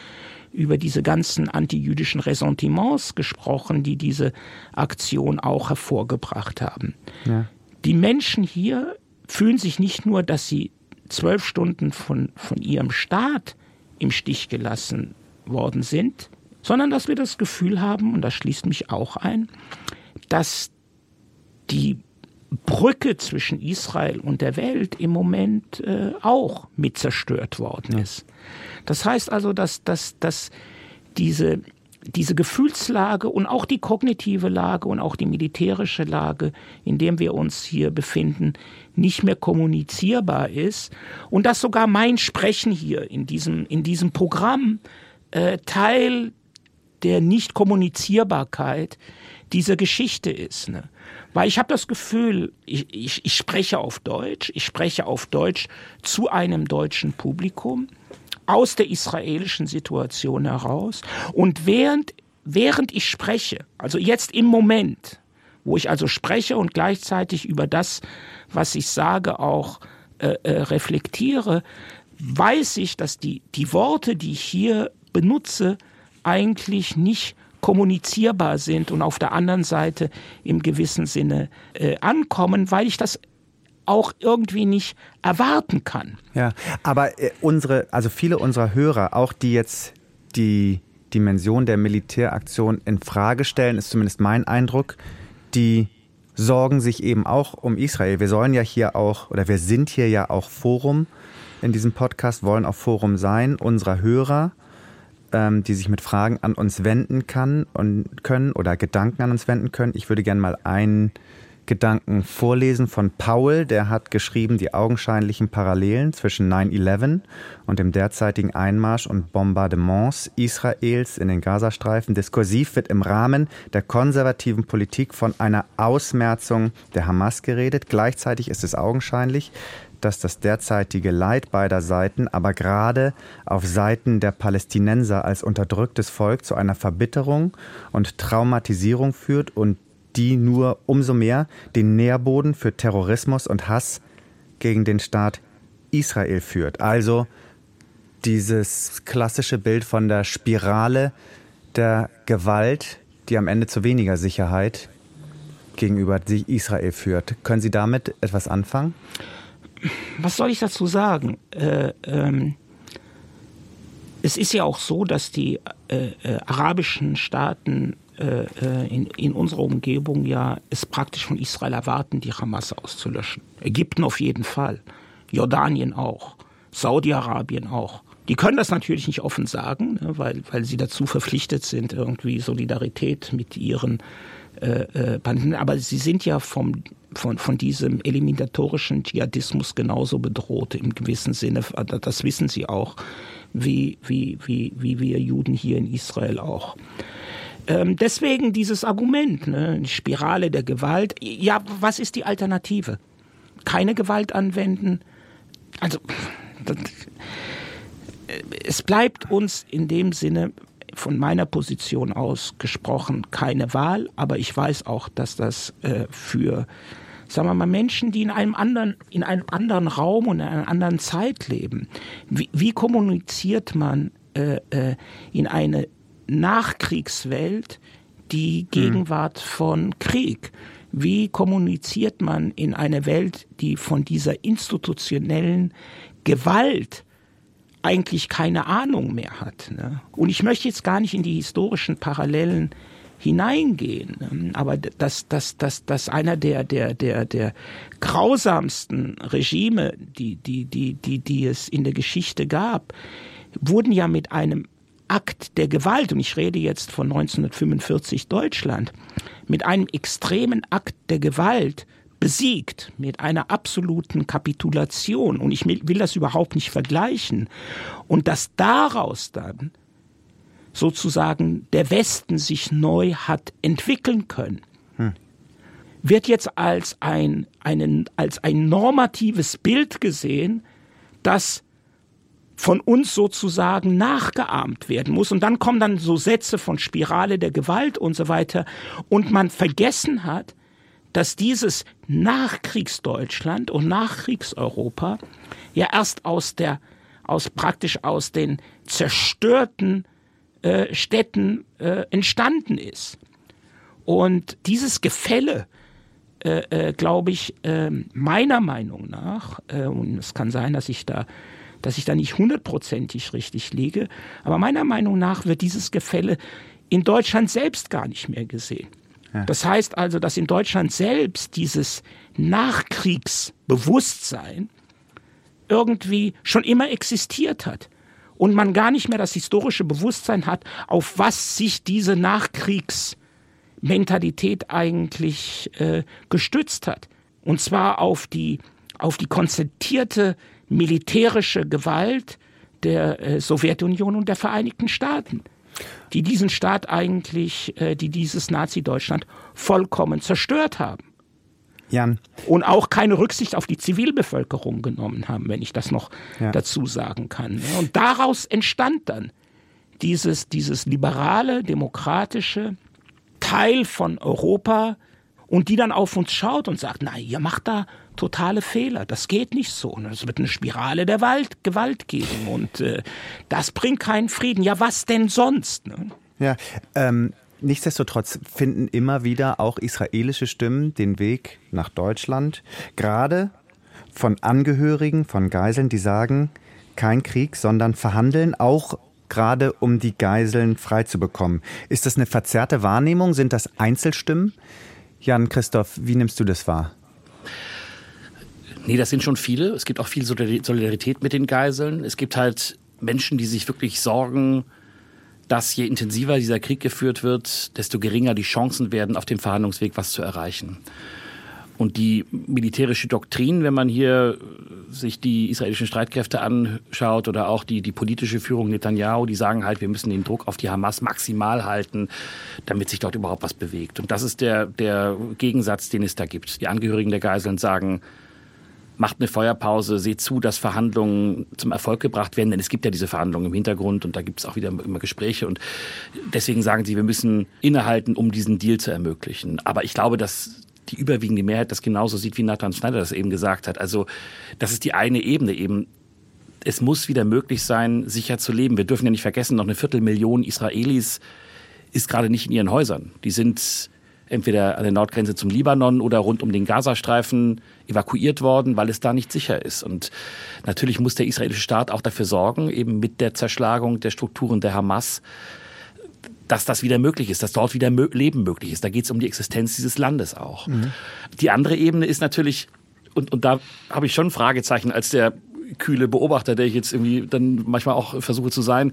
über diese ganzen antijüdischen Ressentiments gesprochen, die diese Aktion auch hervorgebracht haben. Ja. Die Menschen hier fühlen sich nicht nur, dass sie zwölf Stunden von, von ihrem Staat im Stich gelassen worden sind, sondern dass wir das Gefühl haben, und das schließt mich auch ein, dass die Brücke zwischen Israel und der Welt im Moment äh, auch mit zerstört worden ist. Das heißt also, dass, dass, dass diese, diese Gefühlslage und auch die kognitive Lage und auch die militärische Lage, in der wir uns hier befinden, nicht mehr kommunizierbar ist und dass sogar mein Sprechen hier in diesem, in diesem Programm äh, Teil der Nicht-Kommunizierbarkeit dieser Geschichte ist. Ne? Weil ich habe das Gefühl, ich, ich, ich spreche auf Deutsch, ich spreche auf Deutsch zu einem deutschen Publikum aus der israelischen Situation heraus. Und während, während ich spreche, also jetzt im Moment, wo ich also spreche und gleichzeitig über das, was ich sage, auch äh, äh, reflektiere, weiß ich, dass die, die Worte, die ich hier benutze, eigentlich nicht kommunizierbar sind und auf der anderen Seite im gewissen Sinne äh, ankommen, weil ich das auch irgendwie nicht erwarten kann. Ja, aber äh, unsere, also viele unserer Hörer, auch die jetzt die Dimension der Militäraktion in Frage stellen, ist zumindest mein Eindruck, die sorgen sich eben auch um Israel. Wir sollen ja hier auch, oder wir sind hier ja auch Forum in diesem Podcast, wollen auch Forum sein, unserer Hörer, ähm, die sich mit Fragen an uns wenden kann und können oder Gedanken an uns wenden können. Ich würde gerne mal einen Gedanken vorlesen von Paul. Der hat geschrieben, die augenscheinlichen Parallelen zwischen 9-11 und dem derzeitigen Einmarsch und Bombardements Israels in den Gazastreifen. Diskursiv wird im Rahmen der konservativen Politik von einer Ausmerzung der Hamas geredet. Gleichzeitig ist es augenscheinlich, dass das derzeitige Leid beider Seiten, aber gerade auf Seiten der Palästinenser als unterdrücktes Volk zu einer Verbitterung und Traumatisierung führt und die nur umso mehr den Nährboden für Terrorismus und Hass gegen den Staat Israel führt. Also dieses klassische Bild von der Spirale der Gewalt, die am Ende zu weniger Sicherheit gegenüber Israel führt. Können Sie damit etwas anfangen? Was soll ich dazu sagen? Äh, ähm, es ist ja auch so, dass die äh, äh, arabischen Staaten äh, in, in unserer Umgebung ja es praktisch von Israel erwarten, die Hamas auszulöschen. Ägypten auf jeden Fall, Jordanien auch, Saudi-Arabien auch. Die können das natürlich nicht offen sagen, ne, weil, weil sie dazu verpflichtet sind, irgendwie Solidarität mit ihren äh, äh aber sie sind ja vom, von, von diesem eliminatorischen Dschihadismus genauso bedroht im gewissen Sinne. Das wissen sie auch, wie, wie, wie, wie wir Juden hier in Israel auch. Ähm, deswegen dieses Argument, ne, Spirale der Gewalt. Ja, was ist die Alternative? Keine Gewalt anwenden? Also, das, äh, es bleibt uns in dem Sinne von meiner Position aus gesprochen keine Wahl, aber ich weiß auch, dass das äh, für sagen wir mal Menschen, die in einem anderen in einem anderen Raum und in einer anderen Zeit leben. Wie, wie kommuniziert man äh, äh, in eine Nachkriegswelt die hm. Gegenwart von Krieg? Wie kommuniziert man in eine Welt, die von dieser institutionellen Gewalt eigentlich keine Ahnung mehr hat? Ne? Und ich möchte jetzt gar nicht in die historischen Parallelen hineingehen. Ne? Aber dass, dass, dass, dass einer der, der, der, der grausamsten Regime, die, die, die, die, die es in der Geschichte gab, wurden ja mit einem Akt der Gewalt, und ich rede jetzt von 1945 Deutschland, mit einem extremen Akt der Gewalt besiegt, mit einer absoluten Kapitulation. Und ich will das überhaupt nicht vergleichen. Und dass daraus dann sozusagen der Westen sich neu hat entwickeln können, hm. wird jetzt als ein, einen, als ein normatives Bild gesehen, das von uns sozusagen nachgeahmt werden muss. Und dann kommen dann so Sätze von Spirale der Gewalt und so weiter. Und man vergessen hat, dass dieses Nachkriegsdeutschland und Nachkriegseuropa ja erst aus der, aus praktisch aus den zerstörten äh, Städten äh, entstanden ist. Und dieses Gefälle, äh, äh glaube ich, ähm, meiner Meinung nach, äh, und es kann sein, dass ich da dass ich da nicht hundertprozentig richtig liege. Aber meiner Meinung nach wird dieses Gefälle in Deutschland selbst gar nicht mehr gesehen. Das heißt also, dass in Deutschland selbst dieses Nachkriegsbewusstsein irgendwie schon immer existiert hat und man gar nicht mehr das historische Bewusstsein hat, auf was sich diese Nachkriegsmentalität eigentlich äh, gestützt hat. Und zwar auf die, auf die konzentrierte militärische Gewalt der äh, Sowjetunion und der Vereinigten Staaten, die diesen Staat eigentlich, äh, die dieses Nazi-Deutschland vollkommen zerstört haben. Jan. Und auch keine Rücksicht auf die Zivilbevölkerung genommen haben, wenn ich das noch ja. dazu sagen kann. Und daraus entstand dann dieses, dieses liberale, demokratische Teil von Europa und die dann auf uns schaut und sagt, na, ihr macht da totale Fehler. Das geht nicht so. Es wird eine Spirale der Wald, Gewalt geben und äh, das bringt keinen Frieden. Ja, was denn sonst? Ne? Ja, ähm, nichtsdestotrotz finden immer wieder auch israelische Stimmen den Weg nach Deutschland, gerade von Angehörigen von Geiseln, die sagen, kein Krieg, sondern verhandeln, auch gerade um die Geiseln freizubekommen. Ist das eine verzerrte Wahrnehmung? Sind das Einzelstimmen? Jan Christoph, wie nimmst du das wahr? Nee, das sind schon viele. Es gibt auch viel Solidarität mit den Geiseln. Es gibt halt Menschen, die sich wirklich sorgen, dass je intensiver dieser Krieg geführt wird, desto geringer die Chancen werden, auf dem Verhandlungsweg was zu erreichen. Und die militärische Doktrin, wenn man hier sich die israelischen Streitkräfte anschaut oder auch die, die politische Führung Netanyahu, die sagen halt, wir müssen den Druck auf die Hamas maximal halten, damit sich dort überhaupt was bewegt. Und das ist der, der Gegensatz, den es da gibt. Die Angehörigen der Geiseln sagen, macht eine Feuerpause, seht zu, dass Verhandlungen zum Erfolg gebracht werden, denn es gibt ja diese Verhandlungen im Hintergrund und da gibt es auch wieder immer Gespräche und deswegen sagen sie, wir müssen innehalten, um diesen Deal zu ermöglichen. Aber ich glaube, dass die überwiegende Mehrheit das genauso sieht, wie Nathan Schneider das eben gesagt hat. Also das ist die eine Ebene eben. Es muss wieder möglich sein, sicher zu leben. Wir dürfen ja nicht vergessen, noch eine Viertelmillion Israelis ist gerade nicht in ihren Häusern. Die sind entweder an der Nordgrenze zum Libanon oder rund um den Gazastreifen evakuiert worden, weil es da nicht sicher ist. Und natürlich muss der israelische Staat auch dafür sorgen, eben mit der Zerschlagung der Strukturen der Hamas, dass das wieder möglich ist, dass dort wieder Leben möglich ist. Da geht es um die Existenz dieses Landes auch. Mhm. Die andere Ebene ist natürlich, und, und da habe ich schon Fragezeichen als der kühle Beobachter, der ich jetzt irgendwie dann manchmal auch versuche zu sein,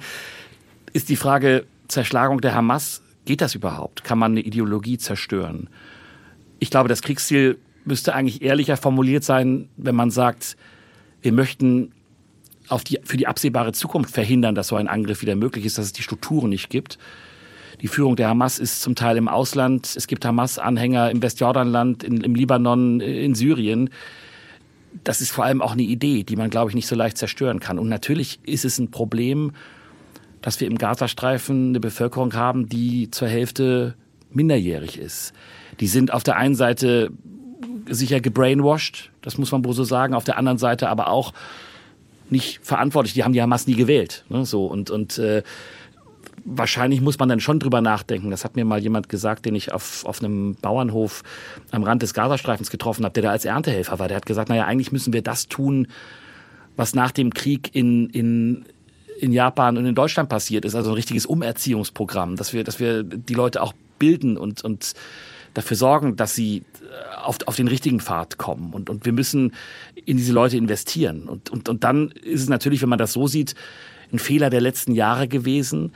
ist die Frage Zerschlagung der Hamas Geht das überhaupt? Kann man eine Ideologie zerstören? Ich glaube, das Kriegsziel müsste eigentlich ehrlicher formuliert sein, wenn man sagt, wir möchten auf die, für die absehbare Zukunft verhindern, dass so ein Angriff wieder möglich ist, dass es die Strukturen nicht gibt. Die Führung der Hamas ist zum Teil im Ausland. Es gibt Hamas-Anhänger im Westjordanland, in, im Libanon, in Syrien. Das ist vor allem auch eine Idee, die man, glaube ich, nicht so leicht zerstören kann. Und natürlich ist es ein Problem, dass wir im Gazastreifen eine Bevölkerung haben, die zur Hälfte minderjährig ist. Die sind auf der einen Seite sicher gebrainwashed, das muss man wohl so sagen, auf der anderen Seite aber auch nicht verantwortlich. Die haben die Hamas nie gewählt. Ne? So und und äh, wahrscheinlich muss man dann schon drüber nachdenken. Das hat mir mal jemand gesagt, den ich auf, auf einem Bauernhof am Rand des Gazastreifens getroffen habe, der da als Erntehelfer war. Der hat gesagt, naja, eigentlich müssen wir das tun, was nach dem Krieg in, in, in Japan und in Deutschland passiert ist. Also ein richtiges Umerziehungsprogramm, dass wir, dass wir die Leute auch bilden und, und dafür sorgen, dass sie äh, auf, auf den richtigen Pfad kommen. Und, und wir müssen in diese Leute investieren. Und, und, und dann ist es natürlich, wenn man das so sieht, ein Fehler der letzten Jahre gewesen,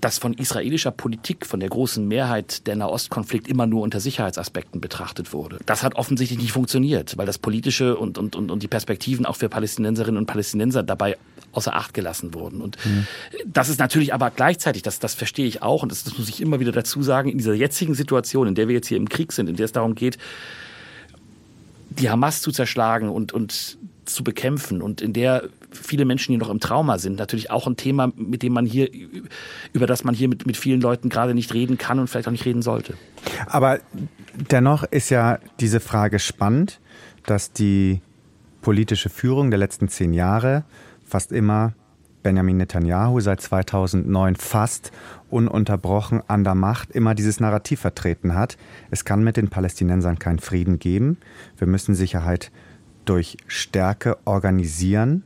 dass von israelischer Politik, von der großen Mehrheit der Nahostkonflikt immer nur unter Sicherheitsaspekten betrachtet wurde. Das hat offensichtlich nicht funktioniert, weil das Politische und, und, und, und die Perspektiven auch für Palästinenserinnen und Palästinenser dabei außer Acht gelassen wurden. Und mhm. das ist natürlich aber gleichzeitig, das, das verstehe ich auch und das, das muss ich immer wieder dazu sagen, in dieser jetzigen Situation, in der wir jetzt hier im Krieg sind, in der es darum geht, die Hamas zu zerschlagen und, und zu bekämpfen und in der viele Menschen, die noch im Trauma sind, natürlich auch ein Thema, mit dem man hier, über das man hier mit, mit vielen Leuten gerade nicht reden kann und vielleicht auch nicht reden sollte. Aber dennoch ist ja diese Frage spannend, dass die politische Führung der letzten zehn Jahre fast immer Benjamin Netanyahu seit 2009 fast ununterbrochen an der Macht immer dieses Narrativ vertreten hat. Es kann mit den Palästinensern keinen Frieden geben. Wir müssen Sicherheit durch Stärke organisieren.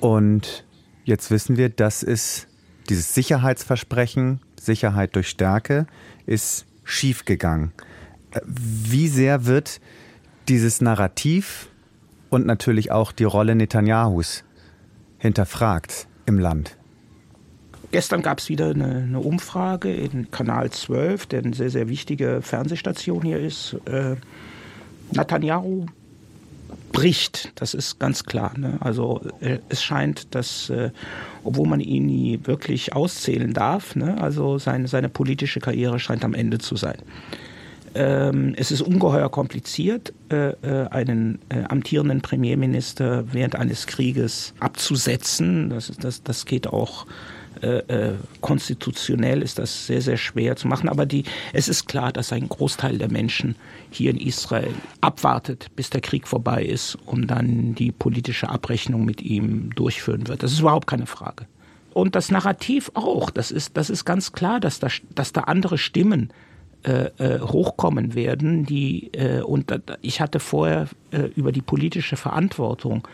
Und jetzt wissen wir, dass es dieses Sicherheitsversprechen, Sicherheit durch Stärke, ist schiefgegangen. Wie sehr wird dieses Narrativ und natürlich auch die Rolle Netanyahus hinterfragt im Land? Gestern gab es wieder eine, eine, Umfrage in Kanal 12, der eine sehr, sehr wichtige Fernsehstation hier ist. Äh, Netanyahu bricht. Das ist ganz klar. Ne? Also äh, es scheint, dass, äh, obwohl man ihn nie wirklich auszählen darf, ne? also seine, seine politische Karriere scheint am Ende zu sein. Ähm, es ist ungeheuer kompliziert, äh, äh einen äh, amtierenden Premierminister während eines Krieges abzusetzen. Das, das, das geht auch äh, äh, konstitutionell ist das sehr, sehr schwer zu machen. Aber die, es ist klar, dass ein Großteil der Menschen hier in Israel abwartet, bis der Krieg vorbei ist, um dann die politische Abrechnung mit ihm durchführen wird. Das ist überhaupt keine Frage. Und das Narrativ auch. Das ist, das ist ganz klar, dass da, dass da andere Stimmen äh, äh hochkommen werden, die äh, und ich hatte vorher äh, über die politische Verantwortung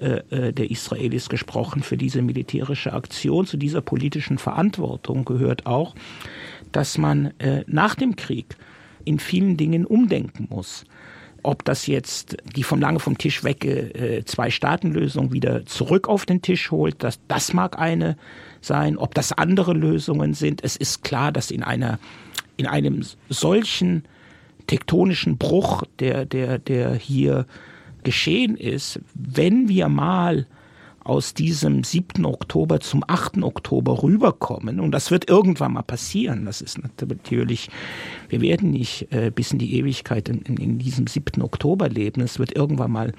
äh, äh, der Israelis gesprochen für diese militärische Aktion. Zu dieser politischen Verantwortung gehört auch, dass man äh, nach dem Krieg in vielen Dingen umdenken muss. Ob das jetzt die vom lange vom Tisch weg äh, Zwei-Staaten-Lösung wieder zurück auf den Tisch holt, das, das mag eine sein. Ob das andere Lösungen sind, es ist klar, dass in einer in einem solchen tektonischen Bruch, der der der hier geschehen ist, wenn wir mal aus diesem 7. Oktober zum 8. Oktober rüberkommen, und das wird irgendwann mal passieren, das ist natürlich, wir werden nicht äh, bis in die Ewigkeit in, in, in diesem 7. Oktober leben, es wird irgendwann mal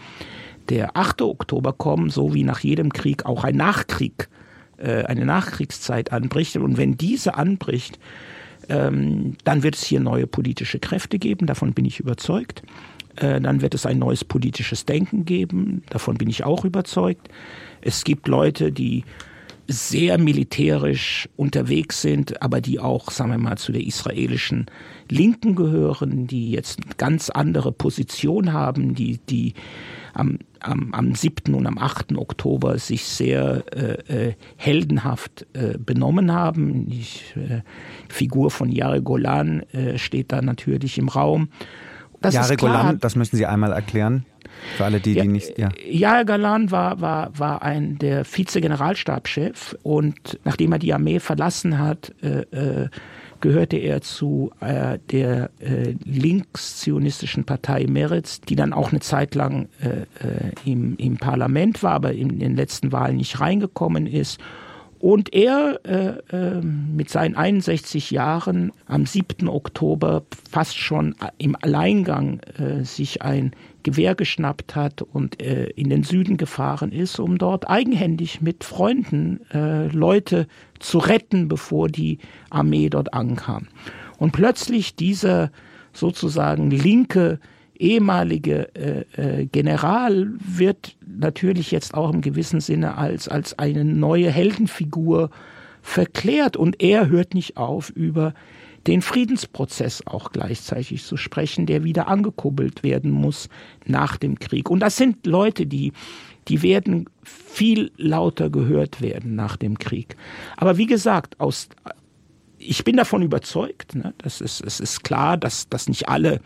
der 8. Oktober kommen, so wie nach jedem Krieg auch ein Nachkrieg, äh, eine Nachkriegszeit anbricht. Und wenn diese anbricht, ähm, dann wird es hier neue politische Kräfte geben, davon bin ich überzeugt. Äh, dann wird es ein neues politisches Denken geben. Davon bin ich auch überzeugt. Es gibt Leute, die sehr militärisch unterwegs sind, aber die auch, sagen wir mal, zu der israelischen Linken gehören, die jetzt eine ganz andere Position haben, die, die am, am, am 7. und am 8. Oktober sich sehr äh, äh, heldenhaft äh, benommen haben. Die äh, Figur von Yare Golan äh, steht da natürlich im Raum. Das Jahre Golan, das müssen Sie einmal erklären. Für alle die, die nicht. Ja. Yair Galan war, war, war ein der Vize-Generalstabschef und nachdem er die Armee verlassen hat, äh, äh, gehörte er zu äh, der äh, linkszionistischen Partei Meretz, die dann auch eine Zeit lang äh, äh, im, im Parlament war, aber in den letzten Wahlen nicht reingekommen ist. Und er äh, äh, mit seinen 61 Jahren am 7. Oktober fast schon im Alleingang äh, sich ein Gewehr geschnappt hat und äh, in den Süden gefahren ist, um dort eigenhändig mit Freunden äh, Leute zu retten, bevor die Armee dort ankam. Und plötzlich dieser sozusagen linke ehemalige äh, äh, General wird natürlich jetzt auch im gewissen Sinne als, als eine neue Heldenfigur verklärt und er hört nicht auf, über den Friedensprozess auch gleichzeitig zu sprechen, der wieder angekuppelt werden muss nach dem Krieg. Und das sind Leute, die, die werden viel lauter gehört werden nach dem Krieg. Aber wie gesagt, aus, ich bin davon überzeugt, ne, das ist, es ist klar, dass, dass nicht alle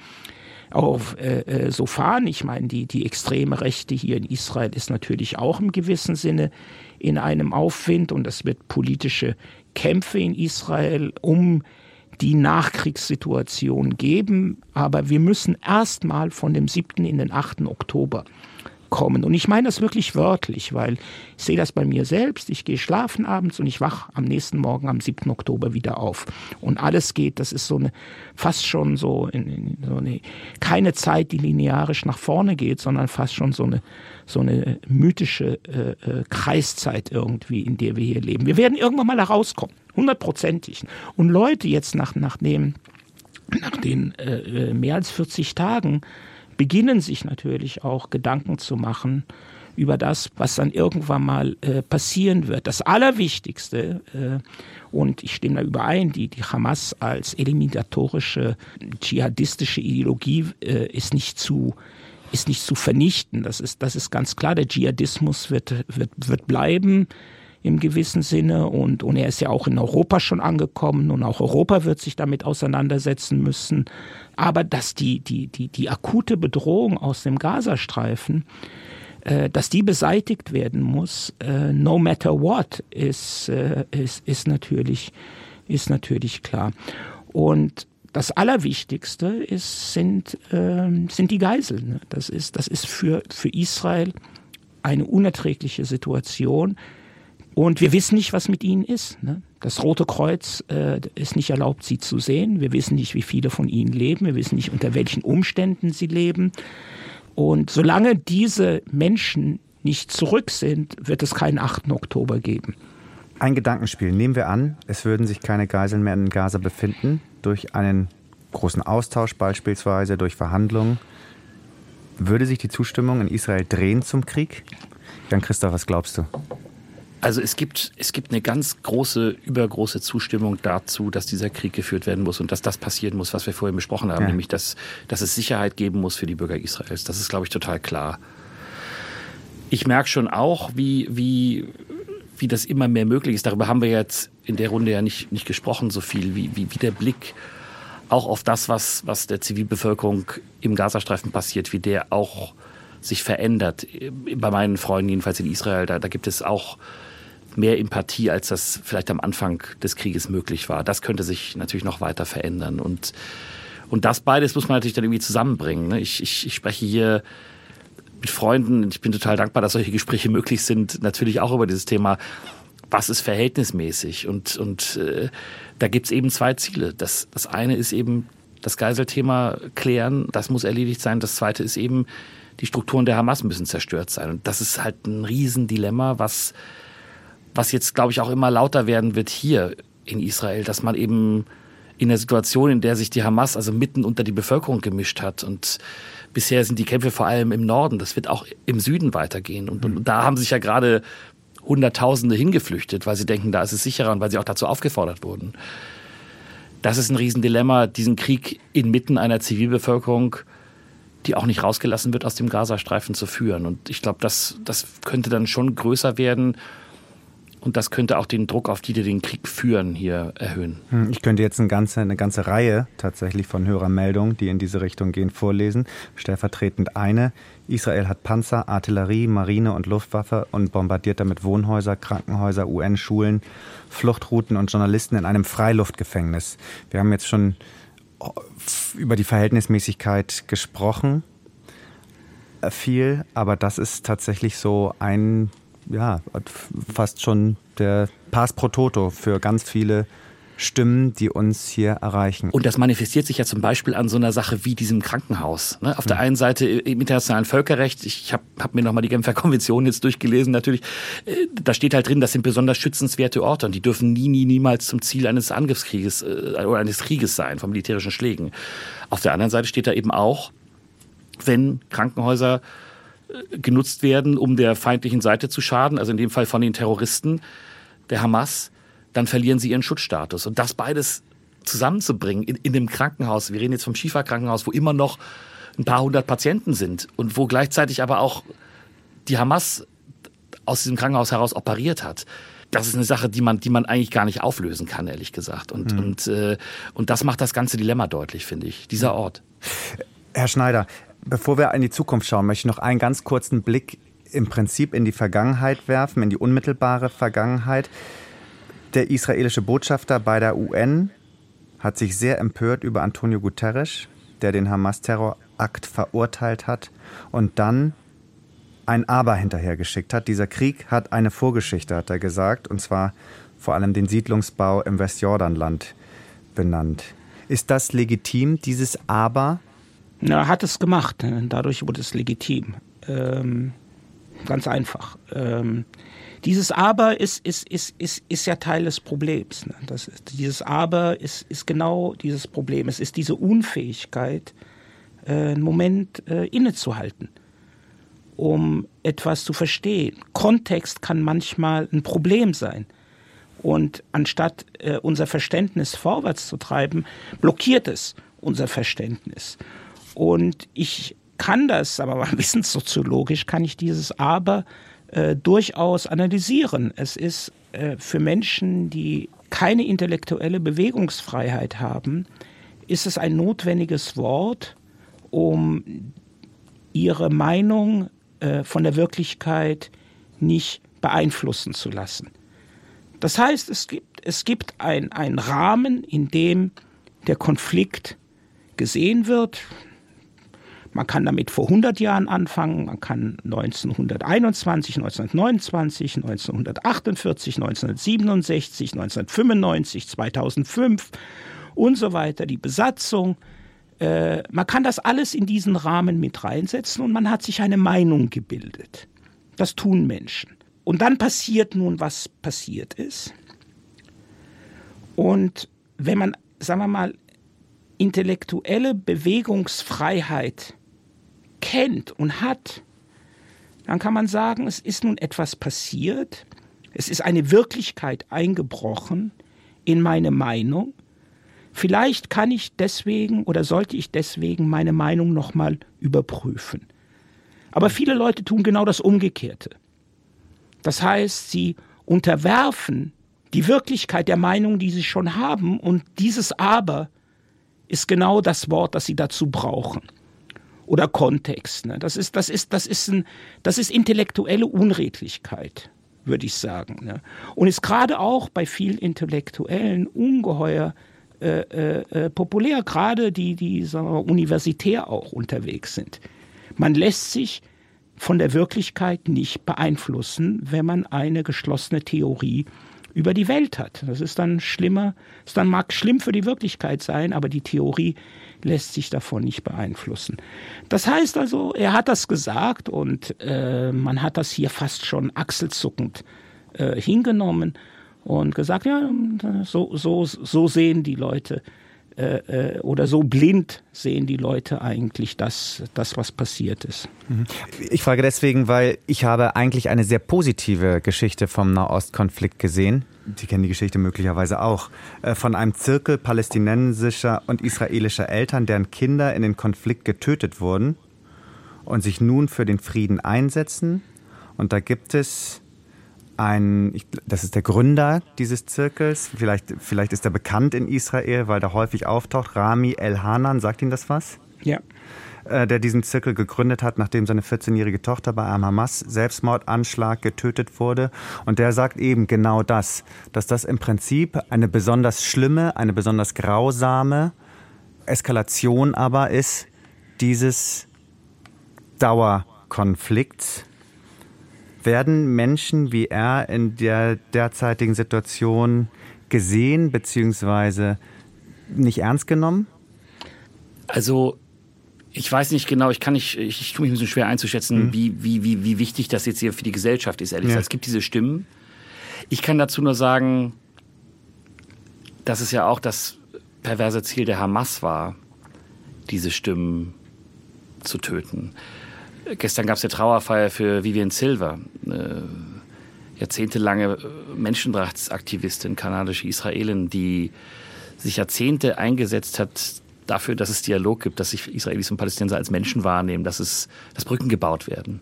auf äh, äh, so fahren. Ich meine, die, die extreme Rechte hier in Israel ist natürlich auch im gewissen Sinne in einem Aufwind und es wird politische Kämpfe in Israel um die Nachkriegssituation geben. Aber wir müssen erstmal von dem 7. in den 8. Oktober kommen. Und ich meine das wirklich wörtlich, weil ich sehe das bei mir selbst. Ich gehe schlafen abends und ich wach am nächsten Morgen am 7. Oktober wieder auf. Und alles geht, das ist so eine, fast schon so, in, in, so eine, keine Zeit, die linearisch nach vorne geht, sondern fast schon so eine, so eine mythische äh, äh, Kreiszeit irgendwie, in der wir hier leben. Wir werden irgendwann mal da rauskommen, hundertprozentig. Und Leute jetzt nach, nach dem, nach den äh, äh mehr als 40 Tagen beginnen sich natürlich auch Gedanken zu machen über das, was dann irgendwann mal äh, passieren wird. Das Allerwichtigste, äh, und ich stimme da überein, die, die Hamas als eliminatorische dschihadistische Ideologie äh, ist nicht zu ist nicht zu vernichten. Das ist, das ist ganz klar. Der Dschihadismus wird, wird, wird bleiben im gewissen Sinne. Und, und er ist ja auch in Europa schon angekommen und auch Europa wird sich damit auseinandersetzen müssen. Aber dass die, die, die, die akute Bedrohung aus dem Gazastreifen, äh, dass die beseitigt werden muss, äh, no matter what, ist, äh, ist, ist, natürlich, ist natürlich klar. Und das Allerwichtigste ist, sind, äh, sind die Geiseln. Das ist, das ist für, für Israel eine unerträgliche Situation. Und wir wissen nicht, was mit ihnen ist. Ne? Das Rote Kreuz äh, ist nicht erlaubt, sie zu sehen. Wir wissen nicht, wie viele von ihnen leben. Wir wissen nicht, unter welchen Umständen sie leben. Und solange diese Menschen nicht zurück sind, wird es keinen 8. Oktober geben. Ein Gedankenspiel. Nehmen wir an, es würden sich keine Geiseln mehr in Gaza befinden, durch einen großen Austausch beispielsweise, durch Verhandlungen. Würde sich die Zustimmung in Israel drehen zum Krieg? Jan Christoph, was glaubst du? Also es gibt, es gibt eine ganz große, übergroße Zustimmung dazu, dass dieser Krieg geführt werden muss und dass das passieren muss, was wir vorhin besprochen haben, ja. nämlich dass, dass es Sicherheit geben muss für die Bürger Israels. Das ist, glaube ich, total klar. Ich merke schon auch, wie, wie, wie das immer mehr möglich ist. Darüber haben wir jetzt in der Runde ja nicht, nicht gesprochen, so viel, wie, wie, wie der Blick auch auf das, was, was der Zivilbevölkerung im Gazastreifen passiert, wie der auch sich verändert. Bei meinen Freunden, jedenfalls in Israel, da, da gibt es auch mehr Empathie, als das vielleicht am Anfang des Krieges möglich war. Das könnte sich natürlich noch weiter verändern. Und, und das beides muss man natürlich dann irgendwie zusammenbringen. Ne? Ich, ich, ich spreche hier mit Freunden, ich bin total dankbar, dass solche Gespräche möglich sind, natürlich auch über dieses Thema, was ist verhältnismäßig? Und, und äh, da gibt's eben zwei Ziele. Das, das eine ist eben das Geiselthema klären, das muss erledigt sein. Das zweite ist eben, die Strukturen der Hamas müssen zerstört sein. Und das ist halt ein Riesendilemma, was was jetzt, glaube ich, auch immer lauter werden wird hier in Israel, dass man eben in der Situation, in der sich die Hamas also mitten unter die Bevölkerung gemischt hat und bisher sind die Kämpfe vor allem im Norden, das wird auch im Süden weitergehen und, und da haben sich ja gerade Hunderttausende hingeflüchtet, weil sie denken, da ist es sicherer und weil sie auch dazu aufgefordert wurden. Das ist ein Riesendilemma, diesen Krieg inmitten einer Zivilbevölkerung, die auch nicht rausgelassen wird, aus dem Gazastreifen zu führen. Und ich glaube, das, das könnte dann schon größer werden Und das könnte auch den Druck auf die, die den Krieg führen, hier erhöhen. Hm, ich könnte jetzt eine ganze, eine ganze Reihe tatsächlich von Hörermeldungen, die in diese Richtung gehen, vorlesen. Stellvertretend eine. Israel hat Panzer, Artillerie, Marine und Luftwaffe und bombardiert damit Wohnhäuser, Krankenhäuser, UN-Schulen, Fluchtrouten und Journalisten in einem Freiluftgefängnis. Wir haben jetzt schon über die Verhältnismäßigkeit gesprochen äh, viel, aber das ist tatsächlich so ein ja, fast schon der Pass pro Toto für ganz viele Stimmen, die uns hier erreichen. Und das manifestiert sich ja zum Beispiel an so einer Sache wie diesem Krankenhaus. Ne? Auf der einen Seite im internationalen Völkerrecht, ich habe hab mir nochmal die Genfer Konvention jetzt durchgelesen, natürlich, äh, da steht halt drin, das sind besonders schützenswerte Orte und die dürfen nie, nie, niemals zum Ziel eines Angriffskrieges äh, oder eines Krieges sein, von militärischen Schlägen. Auf der anderen Seite steht da eben auch, wenn Krankenhäuser genutzt werden, um der feindlichen Seite zu schaden, also in dem Fall von den Terroristen der Hamas, dann verlieren sie ihren Schutzstatus. Und das beides zusammenzubringen in, in dem Krankenhaus, wir reden jetzt vom Schifa-Krankenhaus, wo immer noch ein paar hundert Patienten sind und wo gleichzeitig aber auch die Hamas aus diesem Krankenhaus heraus operiert hat. Das ist eine Sache, die man, die man eigentlich gar nicht auflösen kann, ehrlich gesagt. Und, mhm. und, äh, und das macht das ganze Dilemma deutlich, finde ich, dieser Ort. Herr Schneider, Bevor wir in die Zukunft schauen, möchte ich noch einen ganz kurzen Blick im Prinzip in die Vergangenheit werfen, in die unmittelbare Vergangenheit. Der israelische Botschafter bei der UN hat sich sehr empört über Antonio Guterres, der den Hamas-Terrorakt verurteilt hat und dann ein Aber hinterhergeschickt hat. Dieser Krieg hat eine Vorgeschichte, hat er gesagt, und zwar vor allem den Siedlungsbau im Westjordanland benannt. Ist das legitim, dieses Aber? Er hat es gemacht. Dadurch wurde es legitim. Ähm, ganz einfach. Ähm, dieses Aber ist, ist, ist, ist, ist ja Teil des Problems. Ne? Das dieses Aber ist, ist genau dieses Problem. Es ist diese Unfähigkeit, äh, einen Moment äh, innezuhalten, um etwas zu verstehen. Kontext kann manchmal ein Problem sein. Und anstatt äh, unser Verständnis vorwärts zu treiben, blockiert es unser Verständnis. Und ich kann das, aber <laughs> wissenssoziologisch kann ich dieses Aber äh, durchaus analysieren. Es ist äh, für Menschen, die keine intellektuelle Bewegungsfreiheit haben, ist es ein notwendiges Wort, um ihre Meinung äh, von der Wirklichkeit nicht beeinflussen zu lassen. Das heißt, es gibt, es gibt einen Rahmen, in dem der Konflikt gesehen wird. Man kann damit vor 100 Jahren anfangen, man kann 1921, 1929, 1948, 1967, 1995, 2005 und so weiter, die Besatzung. Äh, man kann das alles in diesen Rahmen mit reinsetzen und man hat sich eine Meinung gebildet. Das tun Menschen. Und dann passiert nun, was passiert ist. Und wenn man, sagen wir mal, intellektuelle Bewegungsfreiheit kennt und hat, dann kann man sagen, es ist nun etwas passiert, es ist eine Wirklichkeit eingebrochen in meine Meinung. Vielleicht kann ich deswegen oder sollte ich deswegen meine Meinung nochmal überprüfen. Aber viele Leute tun genau das Umgekehrte. Das heißt, sie unterwerfen die Wirklichkeit der Meinung, die sie schon haben, und dieses Aber ist genau das Wort, das sie dazu brauchen oder Kontext. Ne? Das ist, das ist, das ist ein, das ist intellektuelle Unredlichkeit, würde ich sagen. Ne? Und ist gerade auch bei vielen Intellektuellen ungeheuer äh, äh, äh populär, gerade die, die sagen wir, universitär auch unterwegs sind. Man lässt sich von der Wirklichkeit nicht beeinflussen, wenn man eine geschlossene Theorie über die Welt hat. Das ist dann schlimmer, es dann mag schlimm für die Wirklichkeit sein, aber die Theorie lässt sich davon nicht beeinflussen. Das heißt also, er hat das gesagt und äh, man hat das hier fast schon achselzuckend äh, hingenommen und gesagt, ja, so, so, so sehen die Leute äh, äh, oder so blind sehen die Leute eigentlich das, das, was passiert ist. Mhm. Ich frage deswegen, weil ich habe eigentlich eine sehr positive Geschichte vom Nahostkonflikt gesehen. Sie kennen die Geschichte möglicherweise auch. Äh, von einem Zirkel palästinensischer und israelischer Eltern, deren Kinder in den Konflikt getötet wurden und sich nun für den Frieden einsetzen. Und da gibt es ein, das ist der Gründer dieses Zirkels. Vielleicht, vielleicht ist er bekannt in Israel, weil er häufig auftaucht. Rami El-Hanan, sagt Ihnen das was? Ja. Äh, der diesen Zirkel gegründet hat, nachdem seine 14-jährige Tochter bei einem Hamas-Selbstmordanschlag getötet wurde. Und der sagt eben genau das, dass das im Prinzip eine besonders schlimme, eine besonders grausame Eskalation aber ist dieses Dauerkonflikts. Werden Menschen wie er in der derzeitigen Situation gesehen bzw. nicht ernst genommen? Also ich weiß nicht genau, ich kann nicht, ich, ich tue mich ein bisschen schwer einzuschätzen, mhm. wie, wie, wie, wie wichtig das jetzt hier für die Gesellschaft ist, ehrlich ja. gesagt. Es gibt diese Stimmen. Ich kann dazu nur sagen, dass es ja auch das perverse Ziel der Hamas war, diese Stimmen zu töten. Gestern gab es eine Trauerfeier für Vivian Silver, eine jahrzehntelange Menschenrechtsaktivistin, kanadische Israelin, die sich Jahrzehnte eingesetzt hat dafür, dass es Dialog gibt, dass sich Israelis und Palästinenser als Menschen wahrnehmen, dass, es, dass Brücken gebaut werden.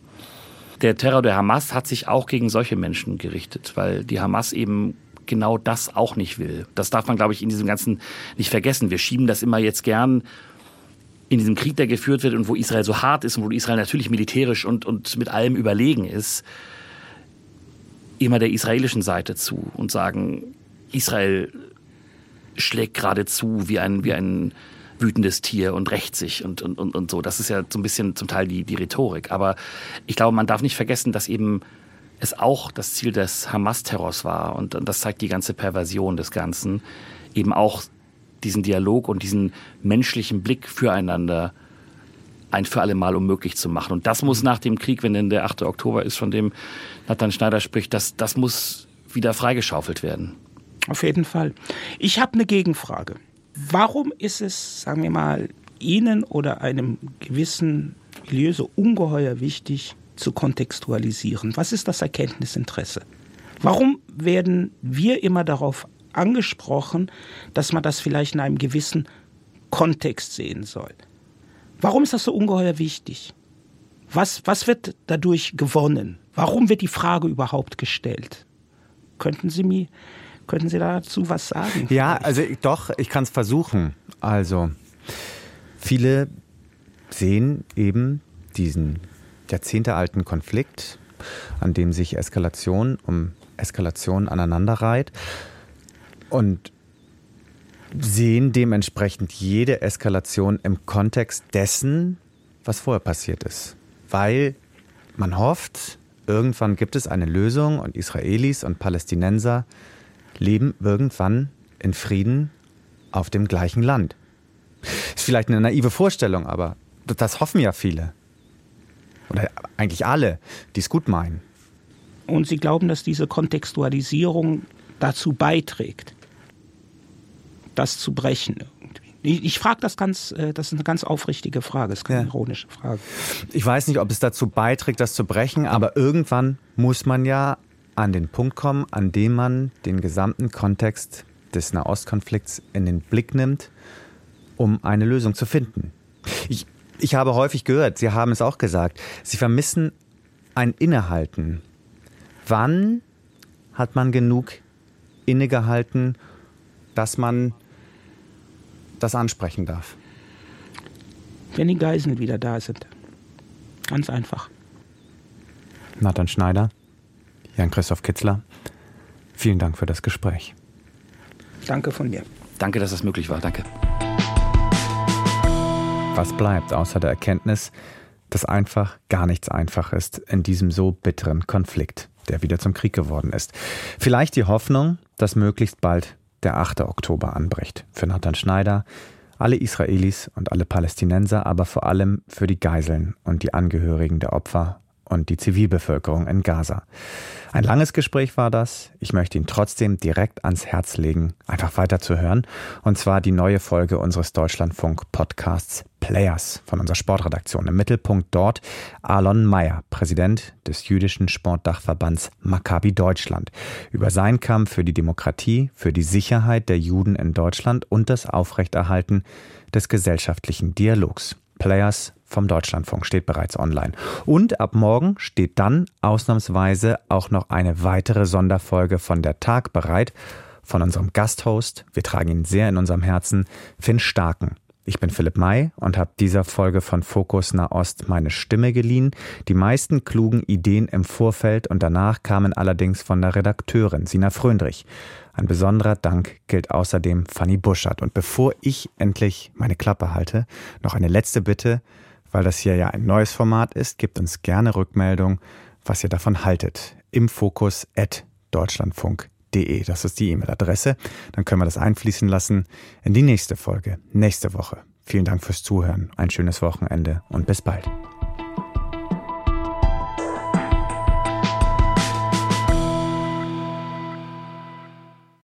Der Terror der Hamas hat sich auch gegen solche Menschen gerichtet, weil die Hamas eben genau das auch nicht will. Das darf man, glaube ich, in diesem Ganzen nicht vergessen. Wir schieben das immer jetzt gern in diesem Krieg, der geführt wird und wo Israel so hart ist und wo Israel natürlich militärisch und, und mit allem überlegen ist, immer der israelischen Seite zu und sagen, Israel schlägt gerade zu wie ein, wie ein wütendes Tier und rächt sich und, und, und, und so. Das ist ja so ein bisschen zum Teil die, die Rhetorik. Aber ich glaube, man darf nicht vergessen, dass eben es auch das Ziel des Hamas-Terrors war. Und, und das zeigt die ganze Perversion des Ganzen. Eben auch diesen Dialog und diesen menschlichen Blick füreinander ein für alle Mal unmöglich zu machen. Und das muss nach dem Krieg, wenn denn der 8. Oktober ist, von dem Nathan Schneider spricht, das, das muss wieder freigeschaufelt werden. Auf jeden Fall. Ich habe eine Gegenfrage. Warum ist es, sagen wir mal, Ihnen oder einem gewissen Milieu so ungeheuer wichtig zu kontextualisieren? Was ist das Erkenntnisinteresse? Warum werden wir immer darauf angesprochen, dass man das vielleicht in einem gewissen Kontext sehen soll? Warum ist das so ungeheuer wichtig? Was, was wird dadurch gewonnen? Warum wird die Frage überhaupt gestellt? Könnten Sie mir Könnten Sie dazu was sagen? Ja, also doch, ich kann es versuchen. Also, viele sehen eben diesen jahrzehntealten Konflikt, an dem sich Eskalation um Eskalation aneinanderreiht und sehen dementsprechend jede Eskalation im Kontext dessen, was vorher passiert ist. Weil man hofft, irgendwann gibt es eine Lösung und Israelis und Palästinenser leben irgendwann in Frieden auf dem gleichen Land. Ist vielleicht eine naive Vorstellung, aber das hoffen ja viele. Oder eigentlich alle, die es gut meinen. Und Sie glauben, dass diese Kontextualisierung dazu beiträgt, das zu brechen Ich, ich frage das ganz, äh, das ist eine ganz aufrichtige Frage, das ist keine ja. ironische Frage. Ich weiß nicht, ob es dazu beiträgt, das zu brechen, aber irgendwann muss man ja an den Punkt kommen, an dem man den gesamten Kontext des Nahostkonflikts in den Blick nimmt, um eine Lösung zu finden. Ich, ich habe häufig gehört, Sie haben es auch gesagt, Sie vermissen ein Innehalten. Wann hat man genug innegehalten, dass man das ansprechen darf? Wenn die Geiseln wieder da sind. Ganz einfach. Nathan Schneider. Jan-Christoph Kitzler, vielen Dank für das Gespräch. Danke von mir. Danke, dass das möglich war. Danke. Was bleibt außer der Erkenntnis, dass einfach gar nichts einfach ist in diesem so bitteren Konflikt, der wieder zum Krieg geworden ist? Vielleicht die Hoffnung, dass möglichst bald der 8. Oktober anbricht. Für Nathan Schneider, alle Israelis und alle Palästinenser, aber vor allem für die Geiseln und die Angehörigen der Opfer und die Zivilbevölkerung in Gaza. Ein langes Gespräch war das. Ich möchte ihn trotzdem direkt ans Herz legen, einfach weiterzuhören. Und zwar die neue Folge unseres Deutschlandfunk-Podcasts Players von unserer Sportredaktion. Im Mittelpunkt dort Alon Mayer, Präsident des jüdischen Sportdachverbands Maccabi Deutschland, über seinen Kampf für die Demokratie, für die Sicherheit der Juden in Deutschland und das Aufrechterhalten des gesellschaftlichen Dialogs. Players vom Deutschlandfunk steht bereits online. Und ab morgen steht dann ausnahmsweise auch noch eine weitere Sonderfolge von der Tag bereit von unserem Gasthost, wir tragen ihn sehr in unserem Herzen, Finn Starken. Ich bin Philipp May und habe dieser Folge von Fokus Nahost meine Stimme geliehen. Die meisten klugen Ideen im Vorfeld und danach kamen allerdings von der Redakteurin Sina Fröndrich. Ein besonderer Dank gilt außerdem Fanny Buschert. Und bevor ich endlich meine Klappe halte, noch eine letzte Bitte, weil das hier ja ein neues Format ist, gebt uns gerne Rückmeldung, was ihr davon haltet. Im Fokus at deutschlandfunk.de. Das ist die E-Mail-Adresse. Dann können wir das einfließen lassen in die nächste Folge, nächste Woche. Vielen Dank fürs Zuhören, ein schönes Wochenende und bis bald.